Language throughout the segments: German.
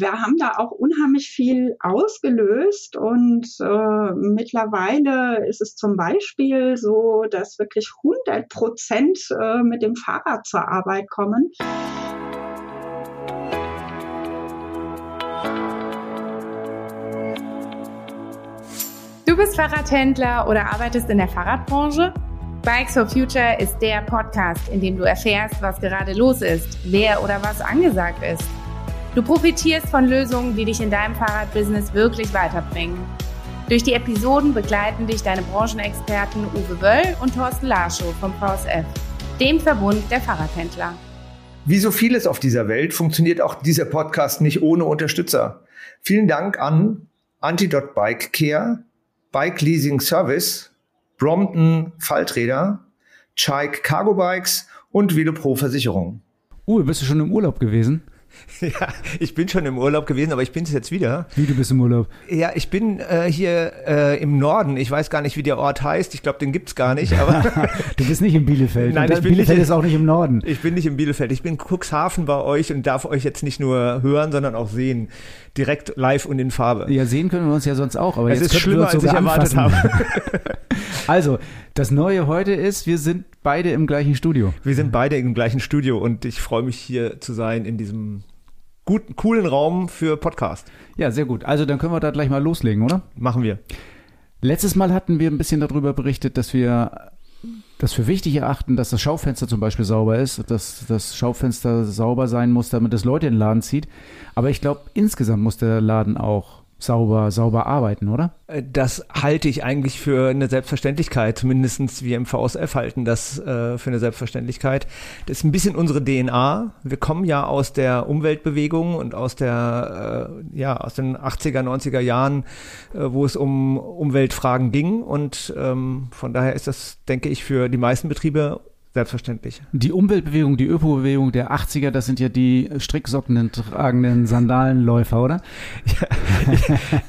wir haben da auch unheimlich viel ausgelöst und äh, mittlerweile ist es zum Beispiel so, dass wirklich 100 Prozent äh, mit dem Fahrrad zur Arbeit kommen. Du bist Fahrradhändler oder arbeitest in der Fahrradbranche? Bikes for Future ist der Podcast, in dem du erfährst, was gerade los ist, wer oder was angesagt ist. Du profitierst von Lösungen, die dich in deinem Fahrradbusiness wirklich weiterbringen. Durch die Episoden begleiten dich deine Branchenexperten Uwe Wöll und Thorsten Larschow vom VSF, dem Verbund der Fahrradhändler. Wie so vieles auf dieser Welt funktioniert auch dieser Podcast nicht ohne Unterstützer. Vielen Dank an Antidot Bike Care, Bike Leasing Service, Brompton Falträder, Chike Cargo Bikes und Velopro Versicherung. Uwe, bist du schon im Urlaub gewesen? Ja, ich bin schon im Urlaub gewesen, aber ich bin es jetzt wieder. Wie, du bist im Urlaub? Ja, ich bin äh, hier äh, im Norden. Ich weiß gar nicht, wie der Ort heißt. Ich glaube, den gibt es gar nicht. Aber du bist nicht in Bielefeld. Nein, ich bin Bielefeld nicht, ist auch nicht im Norden. Ich bin nicht in Bielefeld. Ich bin in Cuxhaven bei euch und darf euch jetzt nicht nur hören, sondern auch sehen. Direkt live und in Farbe. Ja, sehen können wir uns ja sonst auch. Aber es jetzt ist schlimmer, als ich erwartet habe. also, das Neue heute ist, wir sind beide im gleichen Studio. Wir sind beide im gleichen Studio und ich freue mich hier zu sein in diesem guten, coolen Raum für Podcast. Ja, sehr gut. Also dann können wir da gleich mal loslegen, oder? Machen wir. Letztes Mal hatten wir ein bisschen darüber berichtet, dass wir das für wichtig erachten, dass das Schaufenster zum Beispiel sauber ist, dass das Schaufenster sauber sein muss, damit es Leute in den Laden zieht. Aber ich glaube, insgesamt muss der Laden auch sauber, sauber arbeiten, oder? Äh, das halte ich eigentlich für eine Selbstverständlichkeit. Mindestens wir im VSF halten das äh, für eine Selbstverständlichkeit. Das ist ein bisschen unsere DNA. Wir kommen ja aus der Umweltbewegung und aus der, äh, ja, aus den 80er, 90er Jahren, äh, wo es um Umweltfragen ging. Und ähm, von daher ist das, denke ich, für die meisten Betriebe Selbstverständlich. Die Umweltbewegung, die Öko-Bewegung der 80er, das sind ja die Stricksocken tragenden Sandalenläufer, oder?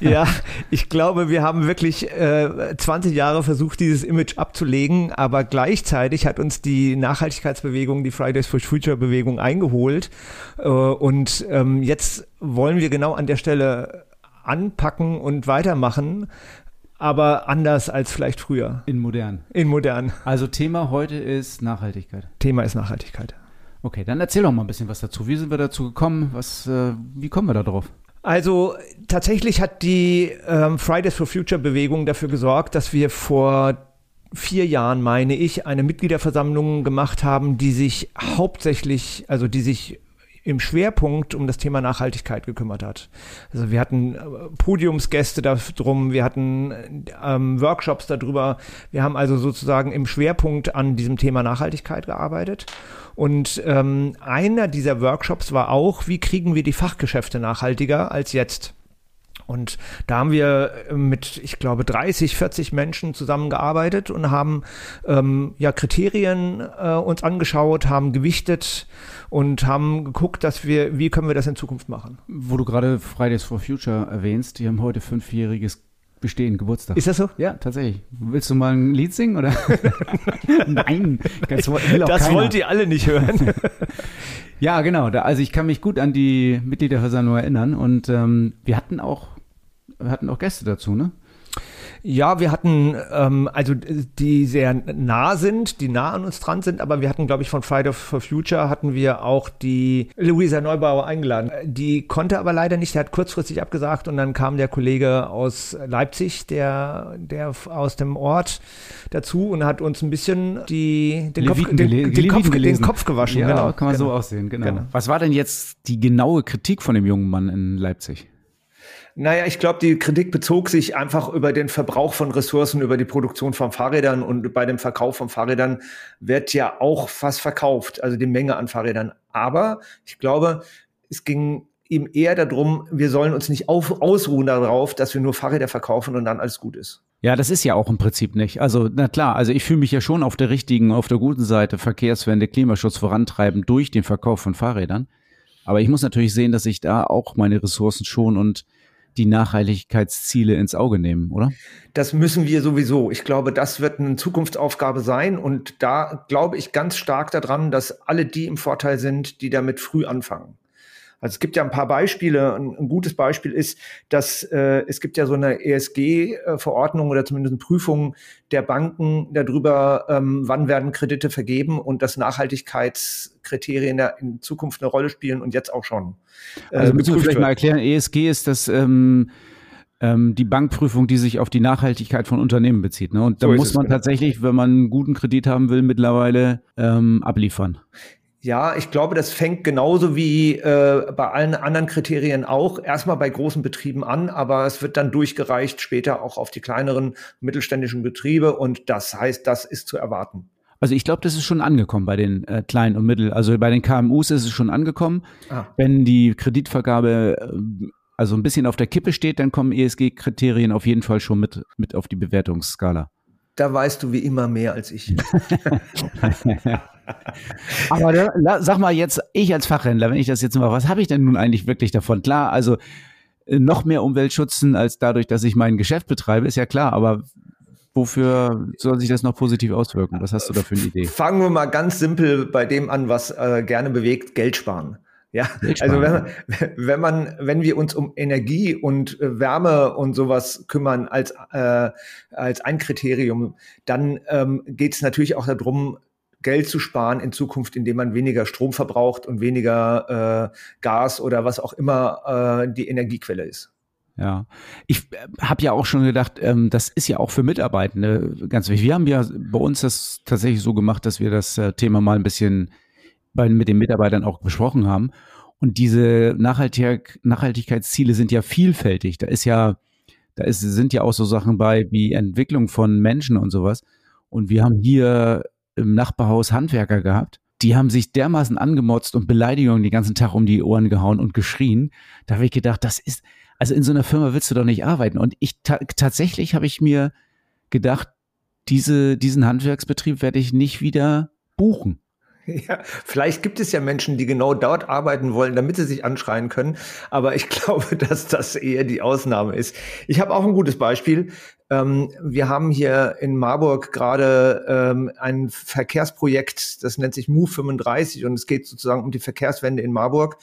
Ja, ja, ich glaube, wir haben wirklich äh, 20 Jahre versucht, dieses Image abzulegen, aber gleichzeitig hat uns die Nachhaltigkeitsbewegung, die Fridays for Future Bewegung eingeholt. Äh, und ähm, jetzt wollen wir genau an der Stelle anpacken und weitermachen, aber anders als vielleicht früher. In modern. In modern. Also Thema heute ist Nachhaltigkeit. Thema ist Nachhaltigkeit. Okay, dann erzähl doch mal ein bisschen was dazu. Wie sind wir dazu gekommen? Was, äh, wie kommen wir da drauf? Also tatsächlich hat die ähm, Fridays for Future Bewegung dafür gesorgt, dass wir vor vier Jahren, meine ich, eine Mitgliederversammlung gemacht haben, die sich hauptsächlich, also die sich im Schwerpunkt um das Thema Nachhaltigkeit gekümmert hat. Also wir hatten äh, Podiumsgäste darum, wir hatten ähm, Workshops darüber. Wir haben also sozusagen im Schwerpunkt an diesem Thema Nachhaltigkeit gearbeitet. Und ähm, einer dieser Workshops war auch, wie kriegen wir die Fachgeschäfte nachhaltiger als jetzt? Und da haben wir äh, mit, ich glaube, 30, 40 Menschen zusammengearbeitet und haben ähm, ja Kriterien äh, uns angeschaut, haben gewichtet und haben geguckt, dass wir, wie können wir das in Zukunft machen. Wo du gerade Fridays for Future erwähnst, die haben heute fünfjähriges bestehen, Geburtstag. Ist das so? Ja, tatsächlich. Willst du mal ein Lied singen oder? Nein, das, das wollt ihr alle nicht hören. ja, genau. Da, also ich kann mich gut an die Mitgliederversammlung erinnern und ähm, wir hatten auch hatten auch Gäste dazu, ne? Ja, wir hatten, ähm, also die sehr nah sind, die nah an uns dran sind, aber wir hatten, glaube ich, von Friday for Future hatten wir auch die Luisa Neubauer eingeladen. Die konnte aber leider nicht, der hat kurzfristig abgesagt und dann kam der Kollege aus Leipzig, der, der aus dem Ort dazu und hat uns ein bisschen die, den, Kopf, den, den, Kopf, den Kopf gewaschen. Ja, genau, kann man genau. so aussehen, genau. genau. Was war denn jetzt die genaue Kritik von dem jungen Mann in Leipzig? Naja, ich glaube, die Kritik bezog sich einfach über den Verbrauch von Ressourcen, über die Produktion von Fahrrädern und bei dem Verkauf von Fahrrädern wird ja auch fast verkauft, also die Menge an Fahrrädern. Aber ich glaube, es ging ihm eher darum, wir sollen uns nicht auf, ausruhen darauf, dass wir nur Fahrräder verkaufen und dann alles gut ist. Ja, das ist ja auch im Prinzip nicht. Also, na klar, also ich fühle mich ja schon auf der richtigen, auf der guten Seite, Verkehrswende, Klimaschutz vorantreiben durch den Verkauf von Fahrrädern. Aber ich muss natürlich sehen, dass ich da auch meine Ressourcen schon und die Nachhaltigkeitsziele ins Auge nehmen, oder? Das müssen wir sowieso. Ich glaube, das wird eine Zukunftsaufgabe sein. Und da glaube ich ganz stark daran, dass alle die im Vorteil sind, die damit früh anfangen. Also es gibt ja ein paar Beispiele. Ein, ein gutes Beispiel ist, dass äh, es gibt ja so eine ESG-Verordnung oder zumindest eine Prüfung der Banken darüber, ähm, wann werden Kredite vergeben und dass Nachhaltigkeitskriterien in Zukunft eine Rolle spielen und jetzt auch schon. Äh, also müssen wir vielleicht wird. mal erklären, ESG ist das ähm, ähm, die Bankprüfung, die sich auf die Nachhaltigkeit von Unternehmen bezieht. Ne? Und da so muss man genau. tatsächlich, wenn man einen guten Kredit haben will, mittlerweile ähm, abliefern. Ja, ich glaube, das fängt genauso wie äh, bei allen anderen Kriterien auch erstmal bei großen Betrieben an, aber es wird dann durchgereicht später auch auf die kleineren mittelständischen Betriebe und das heißt, das ist zu erwarten. Also ich glaube, das ist schon angekommen bei den äh, kleinen und mittel. Also bei den KMUs ist es schon angekommen. Ah. Wenn die Kreditvergabe äh, also ein bisschen auf der Kippe steht, dann kommen ESG-Kriterien auf jeden Fall schon mit, mit auf die Bewertungsskala. Da weißt du wie immer mehr als ich. Aber da, sag mal jetzt, ich als Fachhändler, wenn ich das jetzt mal, was habe ich denn nun eigentlich wirklich davon? Klar, also äh, noch mehr Umweltschützen als dadurch, dass ich mein Geschäft betreibe, ist ja klar, aber wofür soll sich das noch positiv auswirken? Was hast du da für eine Idee? Fangen wir mal ganz simpel bei dem an, was äh, gerne bewegt, Geld sparen. Ja, also wenn man, wenn man, wenn wir uns um Energie und äh, Wärme und sowas kümmern als äh, als ein Kriterium, dann ähm, geht es natürlich auch darum, Geld zu sparen in Zukunft, indem man weniger Strom verbraucht und weniger äh, Gas oder was auch immer äh, die Energiequelle ist. Ja, ich äh, habe ja auch schon gedacht, ähm, das ist ja auch für Mitarbeitende ganz wichtig. Wir haben ja bei uns das tatsächlich so gemacht, dass wir das äh, Thema mal ein bisschen bei, mit den Mitarbeitern auch besprochen haben. Und diese Nachhaltig Nachhaltigkeitsziele sind ja vielfältig. Da ist ja, da ist, sind ja auch so Sachen bei wie Entwicklung von Menschen und sowas. Und wir haben hier im Nachbarhaus Handwerker gehabt. Die haben sich dermaßen angemotzt und Beleidigungen den ganzen Tag um die Ohren gehauen und geschrien. Da habe ich gedacht, das ist, also in so einer Firma willst du doch nicht arbeiten. Und ich ta tatsächlich habe ich mir gedacht, diese, diesen Handwerksbetrieb werde ich nicht wieder buchen. Ja, vielleicht gibt es ja Menschen, die genau dort arbeiten wollen, damit sie sich anschreien können. Aber ich glaube, dass das eher die Ausnahme ist. Ich habe auch ein gutes Beispiel. Ähm, wir haben hier in Marburg gerade ähm, ein Verkehrsprojekt, das nennt sich Move 35 und es geht sozusagen um die Verkehrswende in Marburg.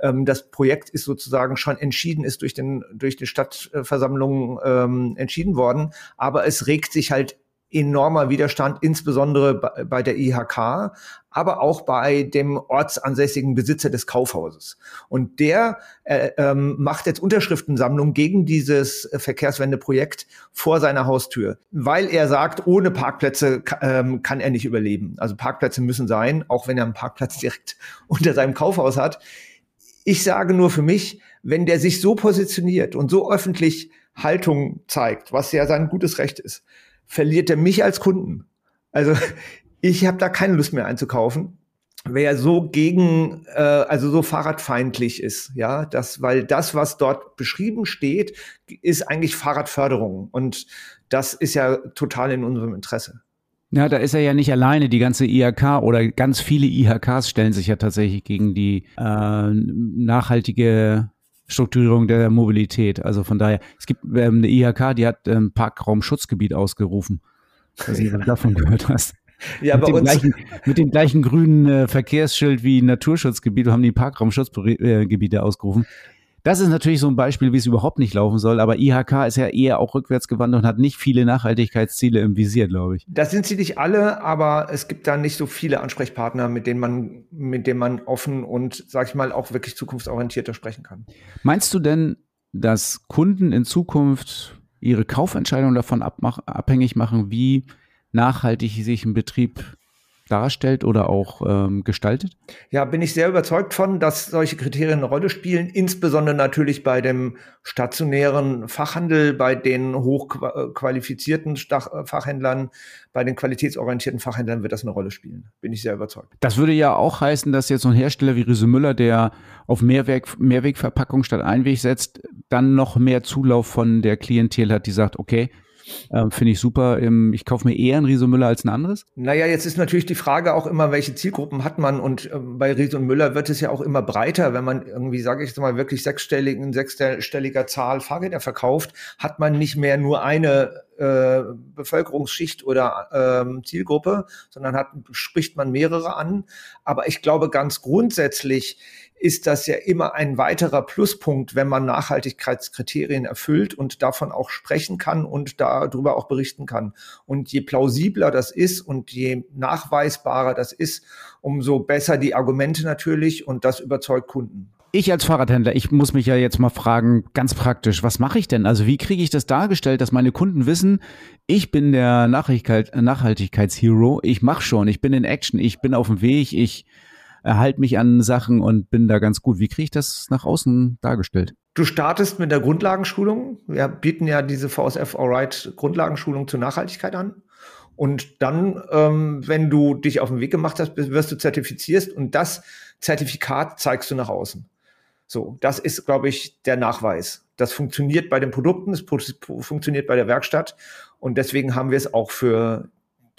Ähm, das Projekt ist sozusagen schon entschieden, ist durch den durch die Stadtversammlung entschieden worden, aber es regt sich halt enormer Widerstand, insbesondere bei der IHK, aber auch bei dem ortsansässigen Besitzer des Kaufhauses. Und der äh, ähm, macht jetzt Unterschriftensammlung gegen dieses Verkehrswendeprojekt vor seiner Haustür, weil er sagt, ohne Parkplätze ähm, kann er nicht überleben. Also Parkplätze müssen sein, auch wenn er einen Parkplatz direkt unter seinem Kaufhaus hat. Ich sage nur für mich, wenn der sich so positioniert und so öffentlich Haltung zeigt, was ja sein gutes Recht ist, verliert er mich als Kunden. Also ich habe da keine Lust mehr einzukaufen, wer so gegen, äh, also so fahrradfeindlich ist, ja, das, weil das, was dort beschrieben steht, ist eigentlich Fahrradförderung und das ist ja total in unserem Interesse. Ja, da ist er ja nicht alleine. Die ganze IHK oder ganz viele IHKs stellen sich ja tatsächlich gegen die äh, nachhaltige Strukturierung der Mobilität. Also von daher, es gibt ähm, eine IHK, die hat ähm, Parkraumschutzgebiet ausgerufen. Was du davon gehört hast. Ja, mit, dem gleichen, mit dem gleichen grünen äh, Verkehrsschild wie Naturschutzgebiet haben die Parkraumschutzgebiete äh, ausgerufen. Das ist natürlich so ein Beispiel, wie es überhaupt nicht laufen soll, aber IHK ist ja eher auch rückwärtsgewandt und hat nicht viele Nachhaltigkeitsziele im Visier, glaube ich. Das sind sie nicht alle, aber es gibt da nicht so viele Ansprechpartner, mit denen man, mit denen man offen und, sag ich mal, auch wirklich zukunftsorientierter sprechen kann. Meinst du denn, dass Kunden in Zukunft ihre Kaufentscheidung davon abhängig machen, wie nachhaltig sich ein Betrieb darstellt oder auch ähm, gestaltet? Ja, bin ich sehr überzeugt von, dass solche Kriterien eine Rolle spielen, insbesondere natürlich bei dem stationären Fachhandel, bei den hochqualifizierten äh, Fachhändlern, bei den qualitätsorientierten Fachhändlern wird das eine Rolle spielen. Bin ich sehr überzeugt. Das würde ja auch heißen, dass jetzt so ein Hersteller wie Riese Müller, der auf Mehrweg, Mehrwegverpackung statt Einweg setzt, dann noch mehr Zulauf von der Klientel hat, die sagt, okay, ähm, Finde ich super. Ähm, ich kaufe mir eher ein Riso Müller als ein anderes. Naja, jetzt ist natürlich die Frage auch immer, welche Zielgruppen hat man? Und ähm, bei Riso Müller wird es ja auch immer breiter. Wenn man irgendwie, sage ich jetzt mal, wirklich sechsstelligen, sechsstelliger Zahl Fahrräder verkauft, hat man nicht mehr nur eine äh, Bevölkerungsschicht oder ähm, Zielgruppe, sondern hat, spricht man mehrere an. Aber ich glaube ganz grundsätzlich ist das ja immer ein weiterer Pluspunkt, wenn man Nachhaltigkeitskriterien erfüllt und davon auch sprechen kann und darüber auch berichten kann. Und je plausibler das ist und je nachweisbarer das ist, umso besser die Argumente natürlich und das überzeugt Kunden. Ich als Fahrradhändler, ich muss mich ja jetzt mal fragen, ganz praktisch, was mache ich denn? Also wie kriege ich das dargestellt, dass meine Kunden wissen, ich bin der Nachhaltigkeit, Nachhaltigkeitshero, ich mache schon, ich bin in Action, ich bin auf dem Weg, ich erhalte mich an Sachen und bin da ganz gut. Wie kriege ich das nach außen dargestellt? Du startest mit der Grundlagenschulung. Wir bieten ja diese VSF Alright Grundlagenschulung zur Nachhaltigkeit an. Und dann, ähm, wenn du dich auf den Weg gemacht hast, wirst du zertifizierst und das Zertifikat zeigst du nach außen. So, das ist, glaube ich, der Nachweis. Das funktioniert bei den Produkten, es funktioniert bei der Werkstatt und deswegen haben wir es auch für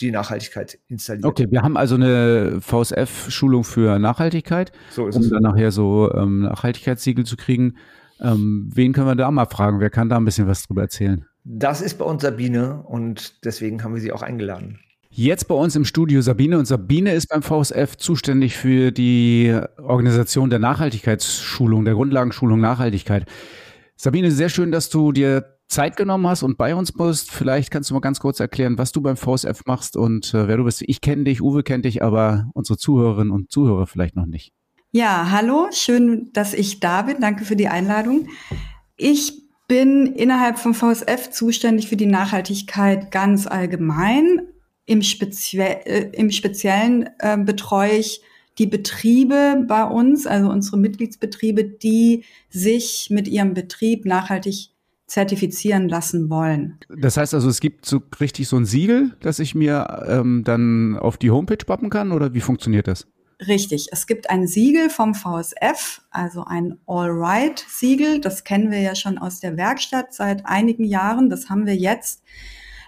die Nachhaltigkeit installiert. Okay, wir haben also eine VSF-Schulung für Nachhaltigkeit, so um dann nachher so ähm, Nachhaltigkeitssiegel zu kriegen. Ähm, wen können wir da mal fragen? Wer kann da ein bisschen was drüber erzählen? Das ist bei uns Sabine und deswegen haben wir sie auch eingeladen. Jetzt bei uns im Studio Sabine und Sabine ist beim VSF zuständig für die Organisation der Nachhaltigkeitsschulung, der Grundlagenschulung Nachhaltigkeit. Sabine, sehr schön, dass du dir Zeit genommen hast und bei uns bist. Vielleicht kannst du mal ganz kurz erklären, was du beim VSF machst und äh, wer du bist. Ich kenne dich, Uwe kennt dich, aber unsere Zuhörerinnen und Zuhörer vielleicht noch nicht. Ja, hallo, schön, dass ich da bin. Danke für die Einladung. Ich bin innerhalb vom VSF zuständig für die Nachhaltigkeit ganz allgemein, im, Spezie äh, im Speziellen äh, betreue ich die Betriebe bei uns, also unsere Mitgliedsbetriebe, die sich mit ihrem Betrieb nachhaltig zertifizieren lassen wollen. Das heißt also, es gibt so richtig so ein Siegel, das ich mir ähm, dann auf die Homepage pappen kann oder wie funktioniert das? Richtig, es gibt ein Siegel vom VSF, also ein All-Right-Siegel. Das kennen wir ja schon aus der Werkstatt seit einigen Jahren. Das haben wir jetzt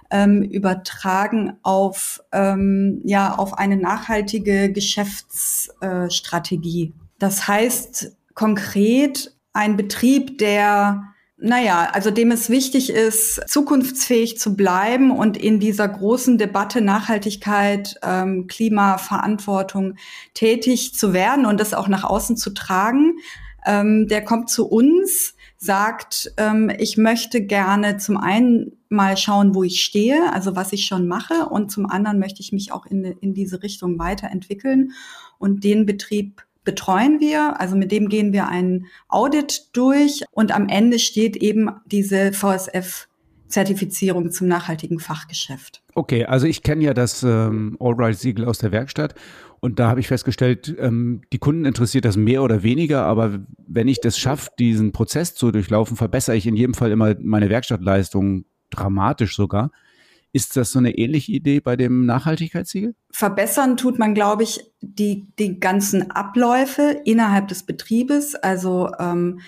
ähm, übertragen auf, ähm, ja, auf eine nachhaltige Geschäftsstrategie. das heißt konkret, ein Betrieb, der naja, also dem es wichtig ist, zukunftsfähig zu bleiben und in dieser großen Debatte Nachhaltigkeit, ähm, Klimaverantwortung tätig zu werden und das auch nach außen zu tragen. Ähm, der kommt zu uns, sagt, ähm, ich möchte gerne zum einen mal schauen, wo ich stehe, also was ich schon mache, und zum anderen möchte ich mich auch in, in diese Richtung weiterentwickeln und den Betrieb betreuen wir, also mit dem gehen wir ein Audit durch und am Ende steht eben diese VSF Zertifizierung zum nachhaltigen Fachgeschäft. Okay, also ich kenne ja das ähm, Allright-Siegel aus der Werkstatt und da habe ich festgestellt, ähm, die Kunden interessiert das mehr oder weniger, aber wenn ich das schaffe, diesen Prozess zu durchlaufen, verbessere ich in jedem Fall immer meine Werkstattleistung dramatisch sogar. Ist das so eine ähnliche Idee bei dem Nachhaltigkeitssiegel? Verbessern tut man, glaube ich, die, die ganzen Abläufe innerhalb des Betriebes. Also ähm,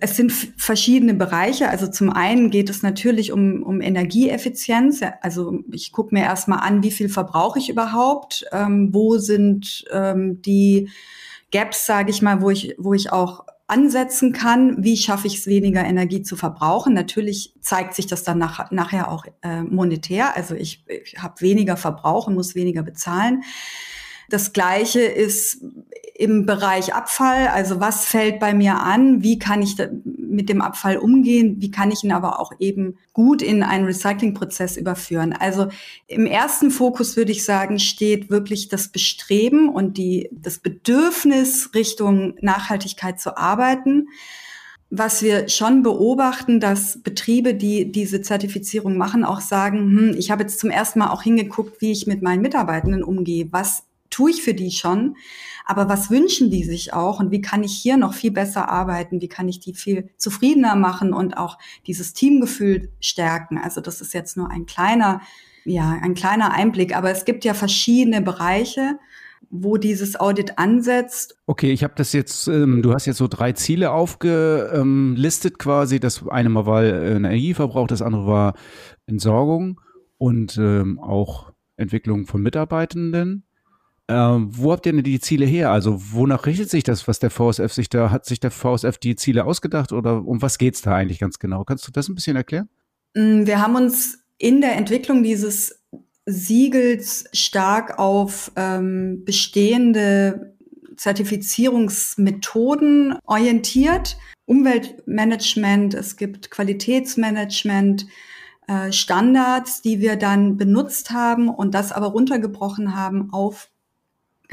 es sind verschiedene Bereiche. Also zum einen geht es natürlich um, um Energieeffizienz. Also ich gucke mir erstmal an, wie viel verbrauche ich überhaupt, ähm, wo sind ähm, die Gaps, sage ich mal, wo ich, wo ich auch ansetzen kann, wie schaffe ich es, weniger Energie zu verbrauchen. Natürlich zeigt sich das dann nach, nachher auch äh, monetär. Also ich, ich habe weniger Verbrauch und muss weniger bezahlen. Das Gleiche ist im Bereich Abfall. Also was fällt bei mir an? Wie kann ich mit dem Abfall umgehen? Wie kann ich ihn aber auch eben gut in einen Recyclingprozess überführen? Also im ersten Fokus würde ich sagen, steht wirklich das Bestreben und die, das Bedürfnis Richtung Nachhaltigkeit zu arbeiten was wir schon beobachten, dass Betriebe, die diese Zertifizierung machen, auch sagen, hm, ich habe jetzt zum ersten Mal auch hingeguckt, wie ich mit meinen Mitarbeitenden umgehe. Was tue ich für die schon? Aber was wünschen die sich auch und wie kann ich hier noch viel besser arbeiten? Wie kann ich die viel zufriedener machen und auch dieses Teamgefühl stärken? Also das ist jetzt nur ein kleiner, ja, ein kleiner Einblick, aber es gibt ja verschiedene Bereiche wo dieses Audit ansetzt. Okay, ich habe das jetzt, ähm, du hast jetzt so drei Ziele aufgelistet quasi. Das eine mal war äh, Energieverbrauch, das andere war Entsorgung und ähm, auch Entwicklung von Mitarbeitenden. Ähm, wo habt ihr denn die Ziele her? Also wonach richtet sich das, was der VSF sich da, hat sich der VSF die Ziele ausgedacht oder um was geht's da eigentlich ganz genau? Kannst du das ein bisschen erklären? Mm, wir haben uns in der Entwicklung dieses Siegels stark auf ähm, bestehende Zertifizierungsmethoden orientiert. Umweltmanagement, es gibt Qualitätsmanagement, äh, Standards, die wir dann benutzt haben und das aber runtergebrochen haben auf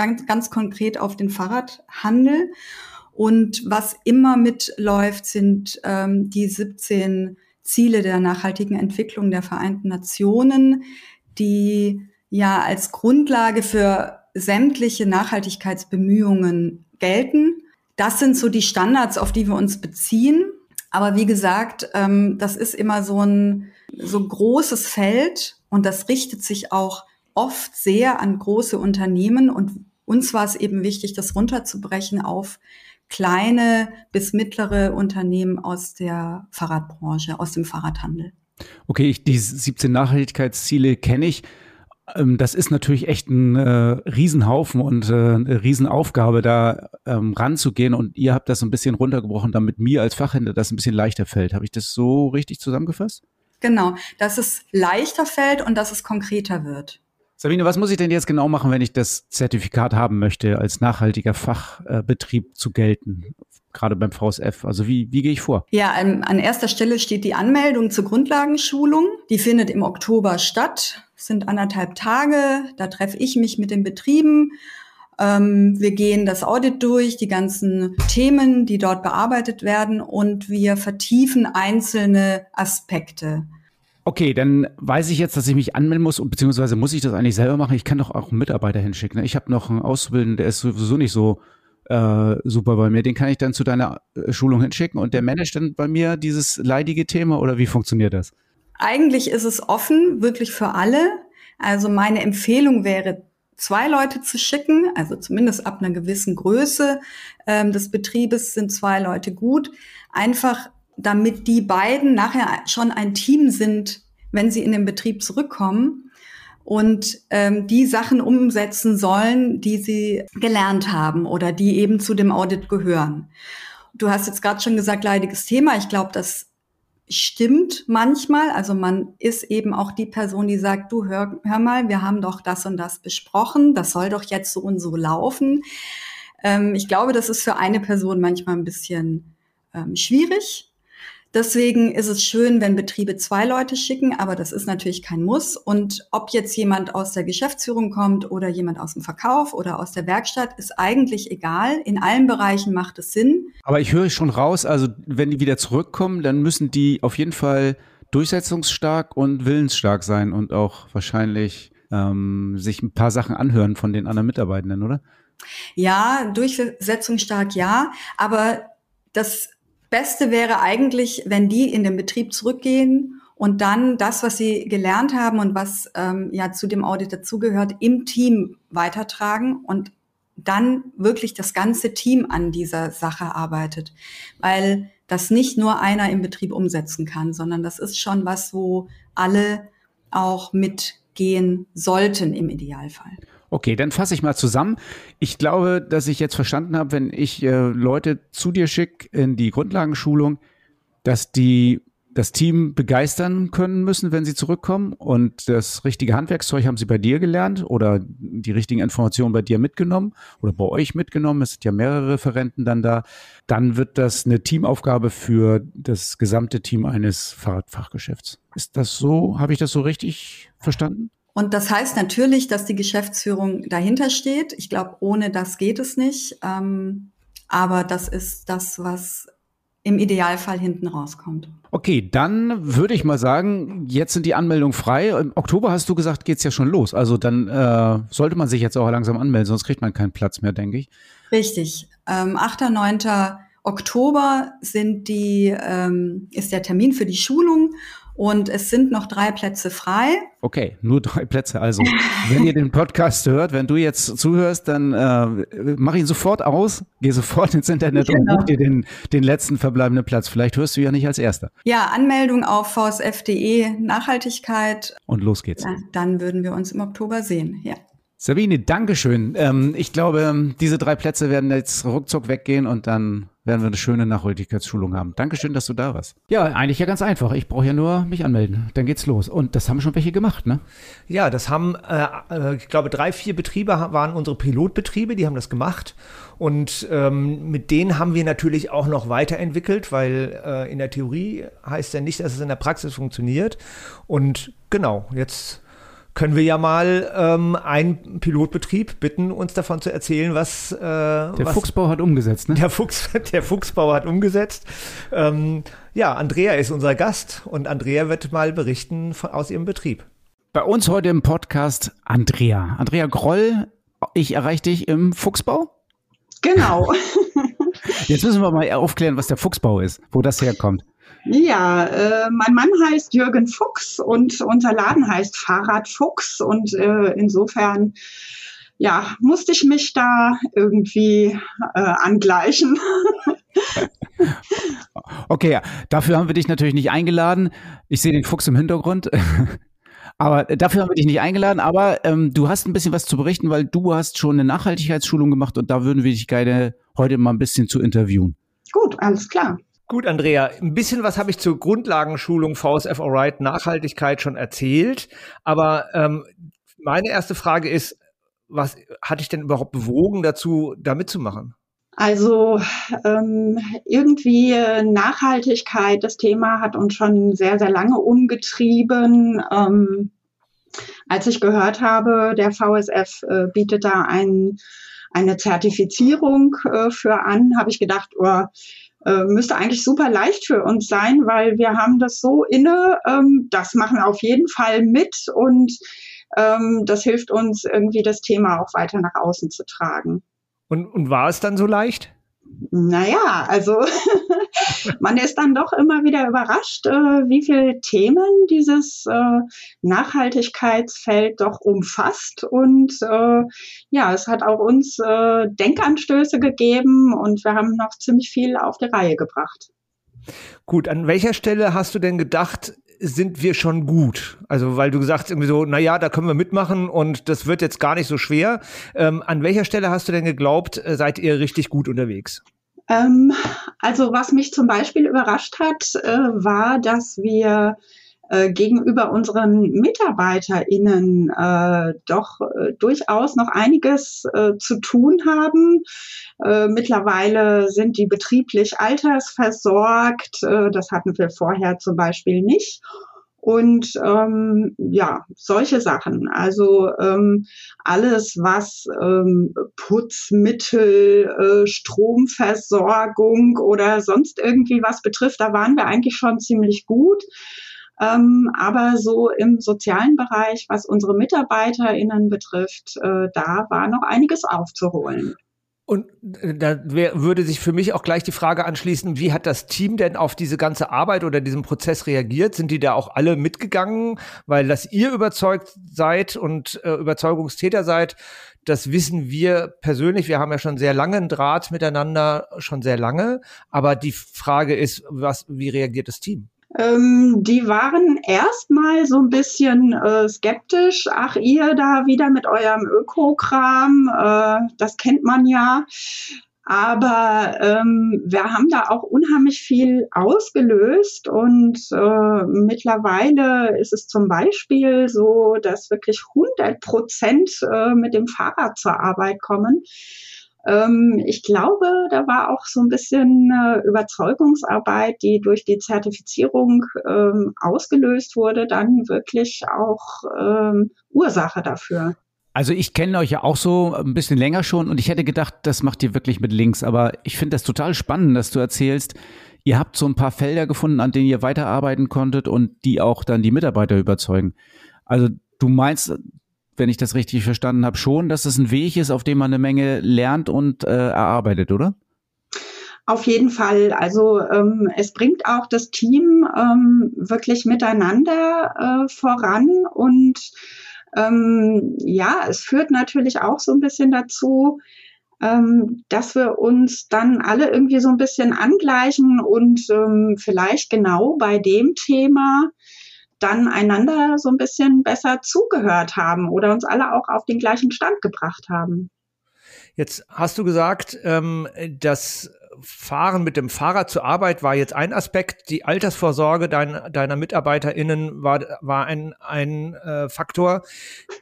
ganz, ganz konkret auf den Fahrradhandel. Und was immer mitläuft, sind ähm, die 17 Ziele der nachhaltigen Entwicklung der Vereinten Nationen, die ja als Grundlage für sämtliche Nachhaltigkeitsbemühungen gelten. Das sind so die Standards, auf die wir uns beziehen. Aber wie gesagt, ähm, das ist immer so ein so großes Feld und das richtet sich auch oft sehr an große Unternehmen und uns war es eben wichtig, das runterzubrechen auf kleine bis mittlere Unternehmen aus der Fahrradbranche, aus dem Fahrradhandel. Okay, ich, die 17 Nachhaltigkeitsziele kenne ich. Ähm, das ist natürlich echt ein äh, Riesenhaufen und äh, eine Riesenaufgabe, da ähm, ranzugehen. Und ihr habt das ein bisschen runtergebrochen, damit mir als Fachhändler das ein bisschen leichter fällt. Habe ich das so richtig zusammengefasst? Genau, dass es leichter fällt und dass es konkreter wird. Sabine, was muss ich denn jetzt genau machen, wenn ich das Zertifikat haben möchte, als nachhaltiger Fachbetrieb zu gelten? Gerade beim VSF. Also wie, wie gehe ich vor? Ja, an, an erster Stelle steht die Anmeldung zur Grundlagenschulung. Die findet im Oktober statt. Es sind anderthalb Tage. Da treffe ich mich mit den Betrieben. Ähm, wir gehen das Audit durch, die ganzen Themen, die dort bearbeitet werden und wir vertiefen einzelne Aspekte. Okay, dann weiß ich jetzt, dass ich mich anmelden muss, beziehungsweise muss ich das eigentlich selber machen. Ich kann doch auch einen Mitarbeiter hinschicken. Ne? Ich habe noch einen Auszubildenden, der ist sowieso nicht so äh, super bei mir. Den kann ich dann zu deiner äh, Schulung hinschicken und der managt dann bei mir dieses leidige Thema oder wie funktioniert das? Eigentlich ist es offen, wirklich für alle. Also meine Empfehlung wäre, zwei Leute zu schicken, also zumindest ab einer gewissen Größe ähm, des Betriebes sind zwei Leute gut. Einfach damit die beiden nachher schon ein Team sind, wenn sie in den Betrieb zurückkommen und ähm, die Sachen umsetzen sollen, die sie gelernt haben oder die eben zu dem Audit gehören. Du hast jetzt gerade schon gesagt, leidiges Thema. Ich glaube, das stimmt manchmal. Also man ist eben auch die Person, die sagt, du hör, hör mal, wir haben doch das und das besprochen. Das soll doch jetzt so und so laufen. Ähm, ich glaube, das ist für eine Person manchmal ein bisschen ähm, schwierig. Deswegen ist es schön, wenn Betriebe zwei Leute schicken, aber das ist natürlich kein Muss. Und ob jetzt jemand aus der Geschäftsführung kommt oder jemand aus dem Verkauf oder aus der Werkstatt, ist eigentlich egal. In allen Bereichen macht es Sinn. Aber ich höre schon raus, also wenn die wieder zurückkommen, dann müssen die auf jeden Fall durchsetzungsstark und willensstark sein und auch wahrscheinlich ähm, sich ein paar Sachen anhören von den anderen Mitarbeitenden, oder? Ja, durchsetzungsstark ja, aber das Beste wäre eigentlich, wenn die in den Betrieb zurückgehen und dann das, was sie gelernt haben und was ähm, ja zu dem Audit dazugehört, im Team weitertragen und dann wirklich das ganze Team an dieser Sache arbeitet. Weil das nicht nur einer im Betrieb umsetzen kann, sondern das ist schon was, wo alle auch mitgehen sollten im Idealfall. Okay, dann fasse ich mal zusammen. Ich glaube, dass ich jetzt verstanden habe, wenn ich äh, Leute zu dir schicke in die Grundlagenschulung, dass die das Team begeistern können müssen, wenn sie zurückkommen und das richtige Handwerkszeug haben sie bei dir gelernt oder die richtigen Informationen bei dir mitgenommen oder bei euch mitgenommen. Es sind ja mehrere Referenten dann da. Dann wird das eine Teamaufgabe für das gesamte Team eines Fahrradfachgeschäfts. Ist das so? Habe ich das so richtig verstanden? Und das heißt natürlich, dass die Geschäftsführung dahinter steht. Ich glaube, ohne das geht es nicht. Ähm, aber das ist das, was im Idealfall hinten rauskommt. Okay, dann würde ich mal sagen, jetzt sind die Anmeldungen frei. Im Oktober hast du gesagt, geht's ja schon los. Also dann äh, sollte man sich jetzt auch langsam anmelden, sonst kriegt man keinen Platz mehr, denke ich. Richtig. Ähm, 8. 9. Oktober sind die, ähm, ist der Termin für die Schulung und es sind noch drei Plätze frei. Okay, nur drei Plätze. Also, wenn ihr den Podcast hört, wenn du jetzt zuhörst, dann äh, mach ihn sofort aus, geh sofort ins Internet genau. und buch dir den, den letzten verbleibenden Platz. Vielleicht hörst du ja nicht als Erster. Ja, Anmeldung auf vsf.de Nachhaltigkeit. Und los geht's. Ja, dann würden wir uns im Oktober sehen, ja. Sabine, Dankeschön. Ähm, ich glaube, diese drei Plätze werden jetzt ruckzuck weggehen und dann werden wir eine schöne Nachhaltigkeitsschulung haben. Dankeschön, dass du da warst. Ja, eigentlich ja ganz einfach. Ich brauche ja nur mich anmelden. Dann geht's los. Und das haben schon welche gemacht, ne? Ja, das haben, äh, äh ich glaube, drei, vier Betriebe waren unsere Pilotbetriebe, die haben das gemacht. Und ähm, mit denen haben wir natürlich auch noch weiterentwickelt, weil äh, in der Theorie heißt ja nicht, dass es in der Praxis funktioniert. Und genau, jetzt können wir ja mal ähm, einen Pilotbetrieb bitten, uns davon zu erzählen, was äh, der was, Fuchsbau hat umgesetzt. Ne? Der Fuchs, der Fuchsbau hat umgesetzt. Ähm, ja, Andrea ist unser Gast und Andrea wird mal berichten von, aus ihrem Betrieb. Bei uns heute im Podcast Andrea. Andrea Groll, ich erreiche dich im Fuchsbau. Genau. Jetzt müssen wir mal aufklären, was der Fuchsbau ist, wo das herkommt. Ja, äh, mein Mann heißt Jürgen Fuchs und unser Laden heißt Fahrrad Fuchs und äh, insofern ja, musste ich mich da irgendwie äh, angleichen. okay, dafür haben wir dich natürlich nicht eingeladen. Ich sehe den Fuchs im Hintergrund. Aber dafür haben wir dich nicht eingeladen, aber ähm, du hast ein bisschen was zu berichten, weil du hast schon eine Nachhaltigkeitsschulung gemacht und da würden wir dich gerne heute mal ein bisschen zu interviewen. Gut, alles klar. Gut, Andrea, ein bisschen was habe ich zur Grundlagenschulung VSF Alright Nachhaltigkeit schon erzählt, aber ähm, meine erste Frage ist, was hat dich denn überhaupt bewogen dazu, da mitzumachen? Also ähm, irgendwie Nachhaltigkeit, das Thema hat uns schon sehr, sehr lange umgetrieben. Ähm, als ich gehört habe, der VSF äh, bietet da ein, eine Zertifizierung äh, für an, habe ich gedacht, oh, äh, müsste eigentlich super leicht für uns sein, weil wir haben das so inne, ähm, das machen auf jeden Fall mit und ähm, das hilft uns irgendwie das Thema auch weiter nach außen zu tragen. Und, und war es dann so leicht? Naja, also man ist dann doch immer wieder überrascht, äh, wie viele Themen dieses äh, Nachhaltigkeitsfeld doch umfasst. Und äh, ja, es hat auch uns Denkanstöße gegeben und wir haben noch ziemlich viel auf die Reihe gebracht. Gut, an welcher Stelle hast du denn gedacht, sind wir schon gut? Also, weil du gesagt hast irgendwie so, na ja, da können wir mitmachen und das wird jetzt gar nicht so schwer. Ähm, an welcher Stelle hast du denn geglaubt, äh, seid ihr richtig gut unterwegs? Ähm, also, was mich zum Beispiel überrascht hat, äh, war, dass wir äh, gegenüber unseren MitarbeiterInnen äh, doch äh, durchaus noch einiges äh, zu tun haben. Äh, mittlerweile sind die betrieblich altersversorgt. Äh, das hatten wir vorher zum Beispiel nicht. Und ähm, ja, solche Sachen. Also ähm, alles, was ähm, Putzmittel, äh, Stromversorgung oder sonst irgendwie was betrifft, da waren wir eigentlich schon ziemlich gut. Ähm, aber so im sozialen Bereich, was unsere MitarbeiterInnen betrifft, äh, da war noch einiges aufzuholen. Und äh, da würde sich für mich auch gleich die Frage anschließen, wie hat das Team denn auf diese ganze Arbeit oder diesen Prozess reagiert? Sind die da auch alle mitgegangen? Weil dass ihr überzeugt seid und äh, Überzeugungstäter seid, das wissen wir persönlich. Wir haben ja schon sehr lange einen Draht miteinander, schon sehr lange. Aber die Frage ist, was, wie reagiert das Team? Ähm, die waren erstmal so ein bisschen äh, skeptisch. Ach, ihr da wieder mit eurem Ökokram, äh, das kennt man ja. Aber ähm, wir haben da auch unheimlich viel ausgelöst und äh, mittlerweile ist es zum Beispiel so, dass wirklich 100 Prozent äh, mit dem Fahrrad zur Arbeit kommen. Ähm, ich glaube, da war auch so ein bisschen äh, Überzeugungsarbeit, die durch die Zertifizierung ähm, ausgelöst wurde, dann wirklich auch ähm, Ursache dafür. Also ich kenne euch ja auch so ein bisschen länger schon und ich hätte gedacht, das macht ihr wirklich mit Links, aber ich finde das total spannend, dass du erzählst, ihr habt so ein paar Felder gefunden, an denen ihr weiterarbeiten konntet und die auch dann die Mitarbeiter überzeugen. Also du meinst, wenn ich das richtig verstanden habe, schon, dass es ein Weg ist, auf dem man eine Menge lernt und äh, erarbeitet, oder? Auf jeden Fall. Also ähm, es bringt auch das Team ähm, wirklich miteinander äh, voran und ähm, ja, es führt natürlich auch so ein bisschen dazu, ähm, dass wir uns dann alle irgendwie so ein bisschen angleichen und ähm, vielleicht genau bei dem Thema dann einander so ein bisschen besser zugehört haben oder uns alle auch auf den gleichen Stand gebracht haben. Jetzt hast du gesagt, ähm, dass Fahren mit dem Fahrrad zur Arbeit war jetzt ein Aspekt. Die Altersvorsorge dein, deiner MitarbeiterInnen war, war ein, ein äh, Faktor.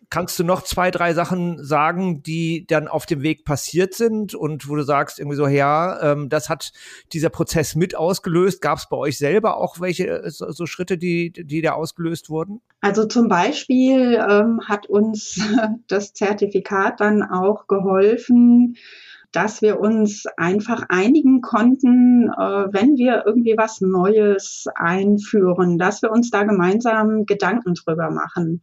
Kannst du noch zwei, drei Sachen sagen, die dann auf dem Weg passiert sind und wo du sagst irgendwie so, ja, ähm, das hat dieser Prozess mit ausgelöst? Gab es bei euch selber auch welche äh, so, so, Schritte, die, die da ausgelöst wurden? Also zum Beispiel ähm, hat uns das Zertifikat dann auch geholfen, dass wir uns einfach einigen konnten, äh, wenn wir irgendwie was Neues einführen, dass wir uns da gemeinsam Gedanken drüber machen.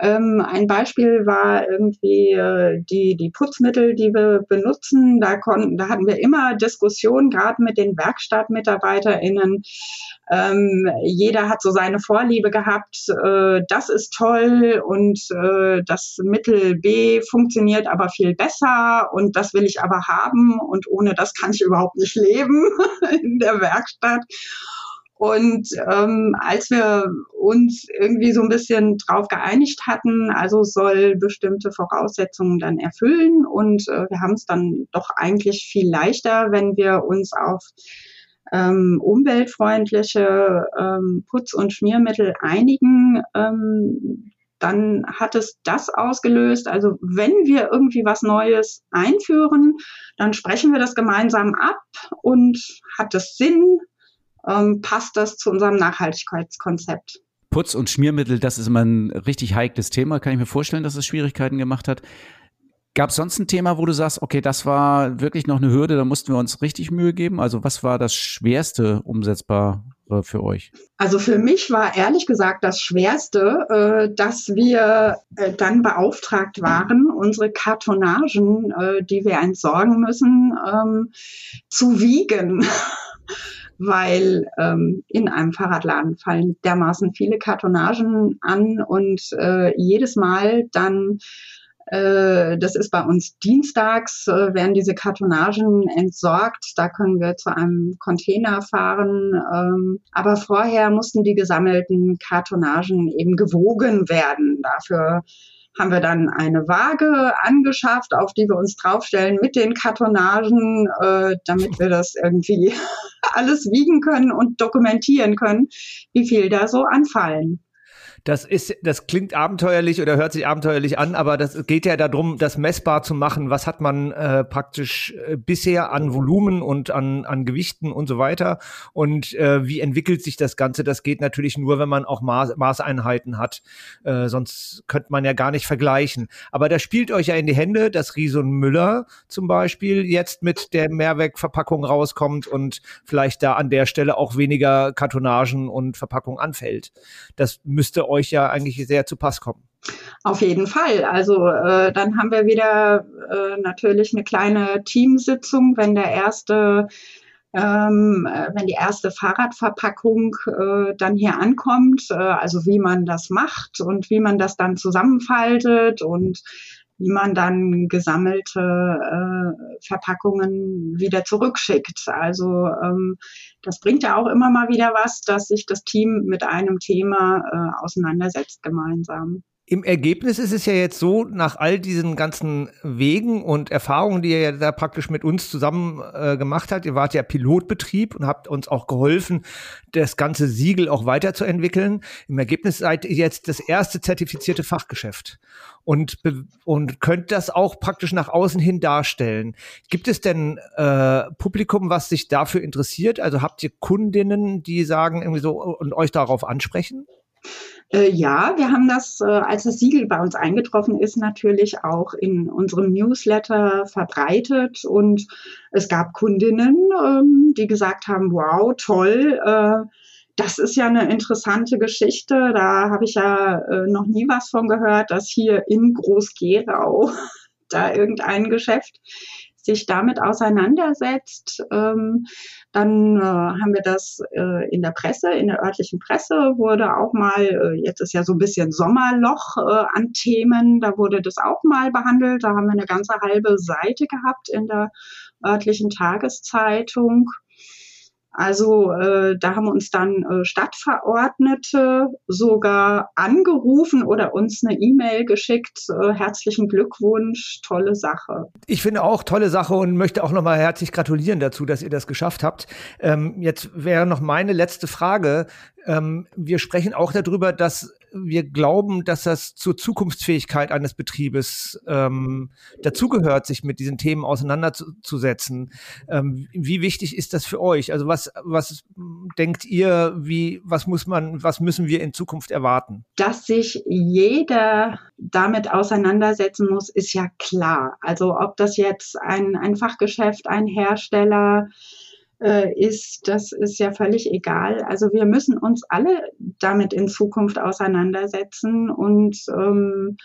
Ähm, ein Beispiel war irgendwie äh, die, die Putzmittel, die wir benutzen. Da, konnten, da hatten wir immer Diskussionen, gerade mit den WerkstattmitarbeiterInnen. Ähm, jeder hat so seine Vorliebe gehabt, äh, das ist toll und äh, das Mittel B funktioniert aber viel besser und das will ich aber haben und ohne das kann ich überhaupt nicht leben in der Werkstatt. Und ähm, als wir uns irgendwie so ein bisschen drauf geeinigt hatten, also soll bestimmte Voraussetzungen dann erfüllen und äh, wir haben es dann doch eigentlich viel leichter, wenn wir uns auf ähm, umweltfreundliche ähm, Putz- und Schmiermittel einigen, ähm, dann hat es das ausgelöst. Also wenn wir irgendwie was Neues einführen, dann sprechen wir das gemeinsam ab und hat es Sinn, ähm, passt das zu unserem Nachhaltigkeitskonzept. Putz- und Schmiermittel, das ist immer ein richtig heikles Thema. Kann ich mir vorstellen, dass es Schwierigkeiten gemacht hat. Gab es sonst ein Thema, wo du sagst, okay, das war wirklich noch eine Hürde, da mussten wir uns richtig Mühe geben? Also was war das Schwerste umsetzbar für euch? Also für mich war ehrlich gesagt das Schwerste, äh, dass wir äh, dann beauftragt waren, unsere Kartonagen, äh, die wir entsorgen müssen, ähm, zu wiegen. weil ähm, in einem Fahrradladen fallen dermaßen viele Kartonagen an und äh, jedes Mal dann äh, das ist bei uns dienstags, äh, werden diese Kartonagen entsorgt. Da können wir zu einem Container fahren. Ähm, aber vorher mussten die gesammelten Kartonagen eben gewogen werden. Dafür haben wir dann eine Waage angeschafft, auf die wir uns draufstellen mit den Kartonagen, äh, damit wir das irgendwie alles wiegen können und dokumentieren können, wie viel da so anfallen. Das ist, das klingt abenteuerlich oder hört sich abenteuerlich an, aber das geht ja darum, das messbar zu machen. Was hat man äh, praktisch äh, bisher an Volumen und an, an Gewichten und so weiter? Und äh, wie entwickelt sich das Ganze? Das geht natürlich nur, wenn man auch Maß, Maßeinheiten hat. Äh, sonst könnte man ja gar nicht vergleichen. Aber da spielt euch ja in die Hände, dass Rieson Müller zum Beispiel jetzt mit der Mehrwegverpackung rauskommt und vielleicht da an der Stelle auch weniger Kartonagen und Verpackung anfällt. Das müsste ja eigentlich sehr zu Pass kommen. Auf jeden Fall. Also äh, dann haben wir wieder äh, natürlich eine kleine Teamsitzung, wenn der erste ähm, äh, wenn die erste Fahrradverpackung äh, dann hier ankommt, äh, also wie man das macht und wie man das dann zusammenfaltet und wie man dann gesammelte äh, Verpackungen wieder zurückschickt. Also ähm, das bringt ja auch immer mal wieder was, dass sich das Team mit einem Thema äh, auseinandersetzt gemeinsam. Im Ergebnis ist es ja jetzt so, nach all diesen ganzen Wegen und Erfahrungen, die ihr ja da praktisch mit uns zusammen äh, gemacht habt, ihr wart ja Pilotbetrieb und habt uns auch geholfen, das ganze Siegel auch weiterzuentwickeln. Im Ergebnis seid ihr jetzt das erste zertifizierte Fachgeschäft und, und könnt das auch praktisch nach außen hin darstellen. Gibt es denn äh, Publikum, was sich dafür interessiert? Also habt ihr Kundinnen, die sagen irgendwie so und euch darauf ansprechen? Äh, ja, wir haben das, äh, als das Siegel bei uns eingetroffen ist, natürlich auch in unserem Newsletter verbreitet. Und es gab Kundinnen, ähm, die gesagt haben, wow, toll, äh, das ist ja eine interessante Geschichte. Da habe ich ja noch nie was von gehört, dass hier in Groß-Gerau da irgendein Geschäft sich damit auseinandersetzt. Ähm, dann äh, haben wir das äh, in der Presse, in der örtlichen Presse wurde auch mal, äh, jetzt ist ja so ein bisschen Sommerloch äh, an Themen, da wurde das auch mal behandelt. Da haben wir eine ganze halbe Seite gehabt in der örtlichen Tageszeitung. Also äh, da haben uns dann äh, Stadtverordnete sogar angerufen oder uns eine E-Mail geschickt. Äh, herzlichen Glückwunsch, tolle Sache. Ich finde auch tolle Sache und möchte auch nochmal herzlich gratulieren dazu, dass ihr das geschafft habt. Ähm, jetzt wäre noch meine letzte Frage. Ähm, wir sprechen auch darüber, dass wir glauben, dass das zur Zukunftsfähigkeit eines Betriebes ähm, dazugehört, sich mit diesen Themen auseinanderzusetzen. Ähm, wie wichtig ist das für euch? Also was, was denkt ihr, wie, was muss man, was müssen wir in Zukunft erwarten? Dass sich jeder damit auseinandersetzen muss, ist ja klar. Also ob das jetzt ein, ein Fachgeschäft, ein Hersteller, äh, ist, das ist ja völlig egal. Also wir müssen uns alle damit in Zukunft auseinandersetzen und ähm,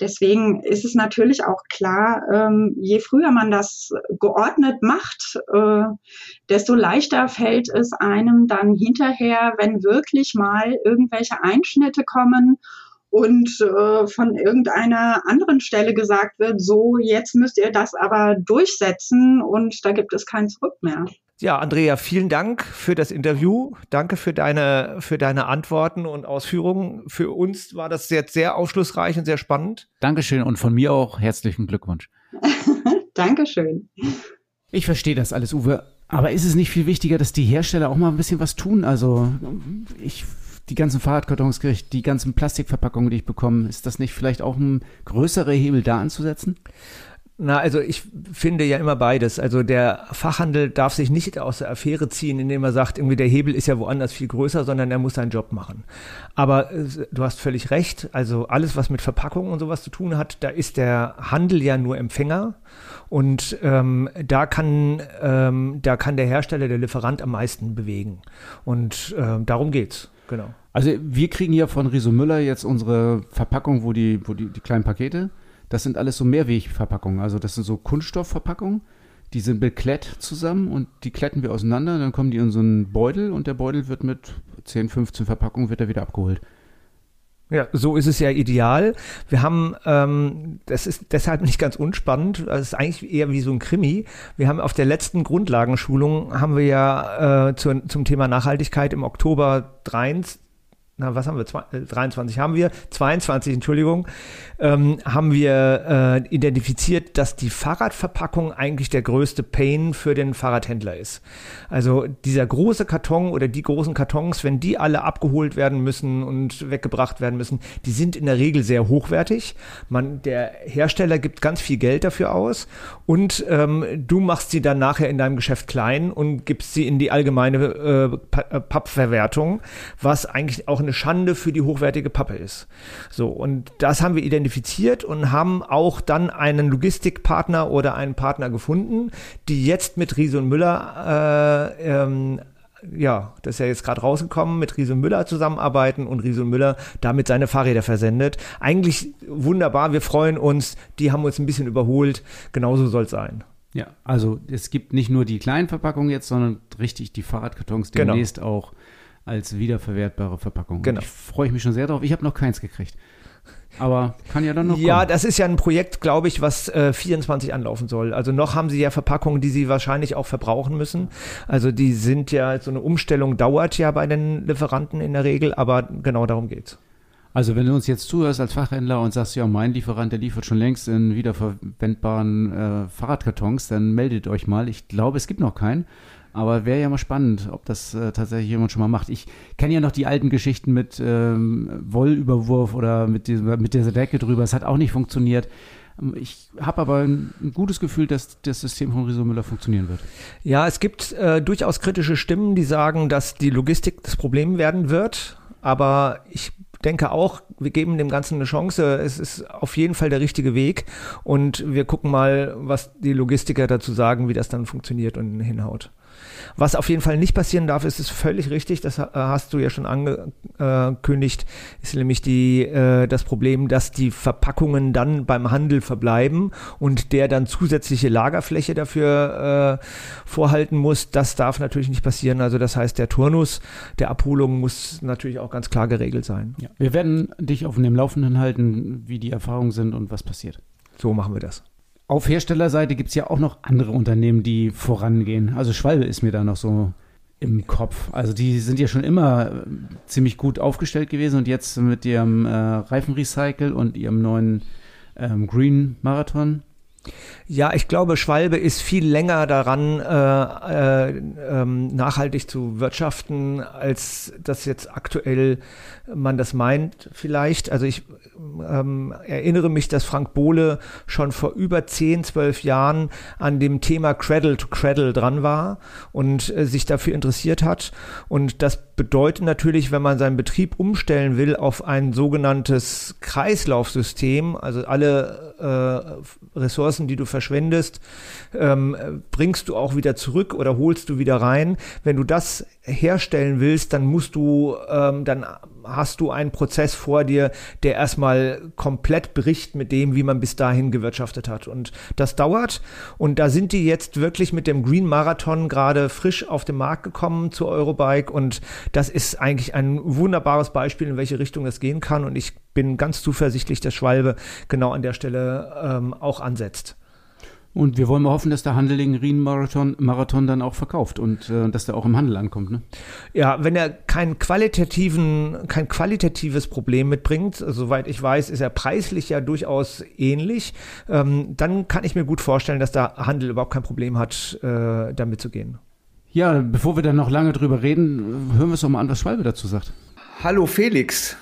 Deswegen ist es natürlich auch klar, ähm, je früher man das geordnet macht, äh, desto leichter fällt es einem dann hinterher, wenn wirklich mal irgendwelche Einschnitte kommen und äh, von irgendeiner anderen Stelle gesagt wird, so jetzt müsst ihr das aber durchsetzen und da gibt es kein Zurück mehr. Ja, Andrea, vielen Dank für das Interview. Danke für deine, für deine Antworten und Ausführungen. Für uns war das jetzt sehr aufschlussreich und sehr spannend. Dankeschön und von mir auch herzlichen Glückwunsch. Dankeschön. Ich verstehe das alles, Uwe. Aber ist es nicht viel wichtiger, dass die Hersteller auch mal ein bisschen was tun? Also ich die ganzen Fahrradkartons die ganzen Plastikverpackungen, die ich bekomme, ist das nicht vielleicht auch ein größerer Hebel da anzusetzen? Na, also ich finde ja immer beides. Also der Fachhandel darf sich nicht aus der Affäre ziehen, indem er sagt, irgendwie der Hebel ist ja woanders viel größer, sondern er muss seinen Job machen. Aber äh, du hast völlig recht. Also alles, was mit Verpackungen und sowas zu tun hat, da ist der Handel ja nur Empfänger. Und ähm, da kann ähm, da kann der Hersteller, der Lieferant am meisten bewegen. Und äh, darum geht's. Genau. Also wir kriegen hier von Riso Müller jetzt unsere Verpackung, wo die, wo die, die kleinen Pakete das sind alles so Mehrwegverpackungen. Also das sind so Kunststoffverpackungen, die sind beklett zusammen und die kletten wir auseinander. Dann kommen die in so einen Beutel und der Beutel wird mit 10, 15 Verpackungen wird er wieder abgeholt. Ja, so ist es ja ideal. Wir haben, ähm, das ist deshalb nicht ganz unspannend, das ist eigentlich eher wie so ein Krimi. Wir haben auf der letzten Grundlagenschulung, haben wir ja äh, zu, zum Thema Nachhaltigkeit im Oktober 23, na, was haben wir? Zwei, äh, 23 haben wir, 22, Entschuldigung, ähm, haben wir äh, identifiziert, dass die Fahrradverpackung eigentlich der größte Pain für den Fahrradhändler ist. Also dieser große Karton oder die großen Kartons, wenn die alle abgeholt werden müssen und weggebracht werden müssen, die sind in der Regel sehr hochwertig. Man, der Hersteller gibt ganz viel Geld dafür aus und ähm, du machst sie dann nachher in deinem Geschäft klein und gibst sie in die allgemeine äh, äh Pappverwertung, was eigentlich auch eine Schande für die hochwertige Pappe ist. So, und das haben wir identifiziert und haben auch dann einen Logistikpartner oder einen Partner gefunden, die jetzt mit Riese und Müller äh, ähm, ja, das ist ja jetzt gerade rausgekommen, mit Riese Müller zusammenarbeiten und Riese Müller damit seine Fahrräder versendet. Eigentlich wunderbar, wir freuen uns, die haben uns ein bisschen überholt, genauso soll es sein. Ja, also es gibt nicht nur die kleinen Verpackungen jetzt, sondern richtig die Fahrradkartons genau. demnächst genau. auch als wiederverwertbare Verpackung. Genau. ich freue mich schon sehr drauf. Ich habe noch keins gekriegt. Aber kann ja dann noch. Ja, kommen. das ist ja ein Projekt, glaube ich, was äh, 24 anlaufen soll. Also noch haben sie ja Verpackungen, die sie wahrscheinlich auch verbrauchen müssen. Also die sind ja, so eine Umstellung dauert ja bei den Lieferanten in der Regel, aber genau darum geht's. Also wenn du uns jetzt zuhörst als Fachhändler und sagst, ja, mein Lieferant, der liefert schon längst in wiederverwendbaren äh, Fahrradkartons, dann meldet euch mal. Ich glaube, es gibt noch keinen. Aber wäre ja mal spannend, ob das äh, tatsächlich jemand schon mal macht. Ich kenne ja noch die alten Geschichten mit ähm, Wollüberwurf oder mit, diesem, mit dieser Decke drüber. Es hat auch nicht funktioniert. Ich habe aber ein, ein, gutes Gefühl, dass das System von Riso Müller funktionieren wird. Ja, es gibt äh, durchaus kritische Stimmen, die sagen, dass die Logistik das Problem werden wird. Aber ich denke auch, wir geben dem Ganzen eine Chance. Es ist auf jeden Fall der richtige Weg. Und wir gucken mal, was die Logistiker dazu sagen, wie das dann funktioniert und hinhaut. Was auf jeden Fall nicht passieren darf, ist es völlig richtig, das äh, hast du ja schon angekündigt, ist nämlich die, äh, das Problem, dass die Verpackungen dann beim Handel verbleiben und der dann zusätzliche Lagerfläche dafür äh, vorhalten muss. Das darf natürlich nicht passieren. Also das heißt, der Turnus der Abholung muss natürlich auch ganz klar geregelt sein. Ja. Wir werden dich auf dem Laufenden halten, wie die Erfahrungen sind und was passiert. So machen wir das. Auf Herstellerseite gibt es ja auch noch andere Unternehmen, die vorangehen. Also Schwalbe ist mir da noch so im Kopf. Also die sind ja schon immer äh, ziemlich gut aufgestellt gewesen und jetzt mit ihrem äh, Reifenrecycle und ihrem neuen ähm, Green Marathon ja, ich glaube, Schwalbe ist viel länger daran, äh, äh, ähm, nachhaltig zu wirtschaften, als das jetzt aktuell man das meint vielleicht. Also ich ähm, erinnere mich, dass Frank Bohle schon vor über 10, 12 Jahren an dem Thema Cradle to Cradle dran war und äh, sich dafür interessiert hat. Und das bedeutet natürlich, wenn man seinen Betrieb umstellen will auf ein sogenanntes Kreislaufsystem, also alle äh, Ressourcen, die du verschwendest, ähm, bringst du auch wieder zurück oder holst du wieder rein. Wenn du das herstellen willst, dann musst du, ähm, dann hast du einen Prozess vor dir, der erstmal komplett bricht mit dem, wie man bis dahin gewirtschaftet hat. Und das dauert. Und da sind die jetzt wirklich mit dem Green Marathon gerade frisch auf den Markt gekommen zu Eurobike. Und das ist eigentlich ein wunderbares Beispiel, in welche Richtung das gehen kann. Und ich bin ganz zuversichtlich, dass Schwalbe genau an der Stelle ähm, auch ansetzt. Und wir wollen mal hoffen, dass der Handel den Rien-Marathon Marathon dann auch verkauft und äh, dass der auch im Handel ankommt. Ne? Ja, wenn er kein qualitativen, kein qualitatives Problem mitbringt, soweit ich weiß, ist er preislich ja durchaus ähnlich, ähm, dann kann ich mir gut vorstellen, dass der Handel überhaupt kein Problem hat, äh, damit zu gehen. Ja, bevor wir dann noch lange drüber reden, hören wir es doch mal an, was Schwalbe dazu sagt. Hallo Felix,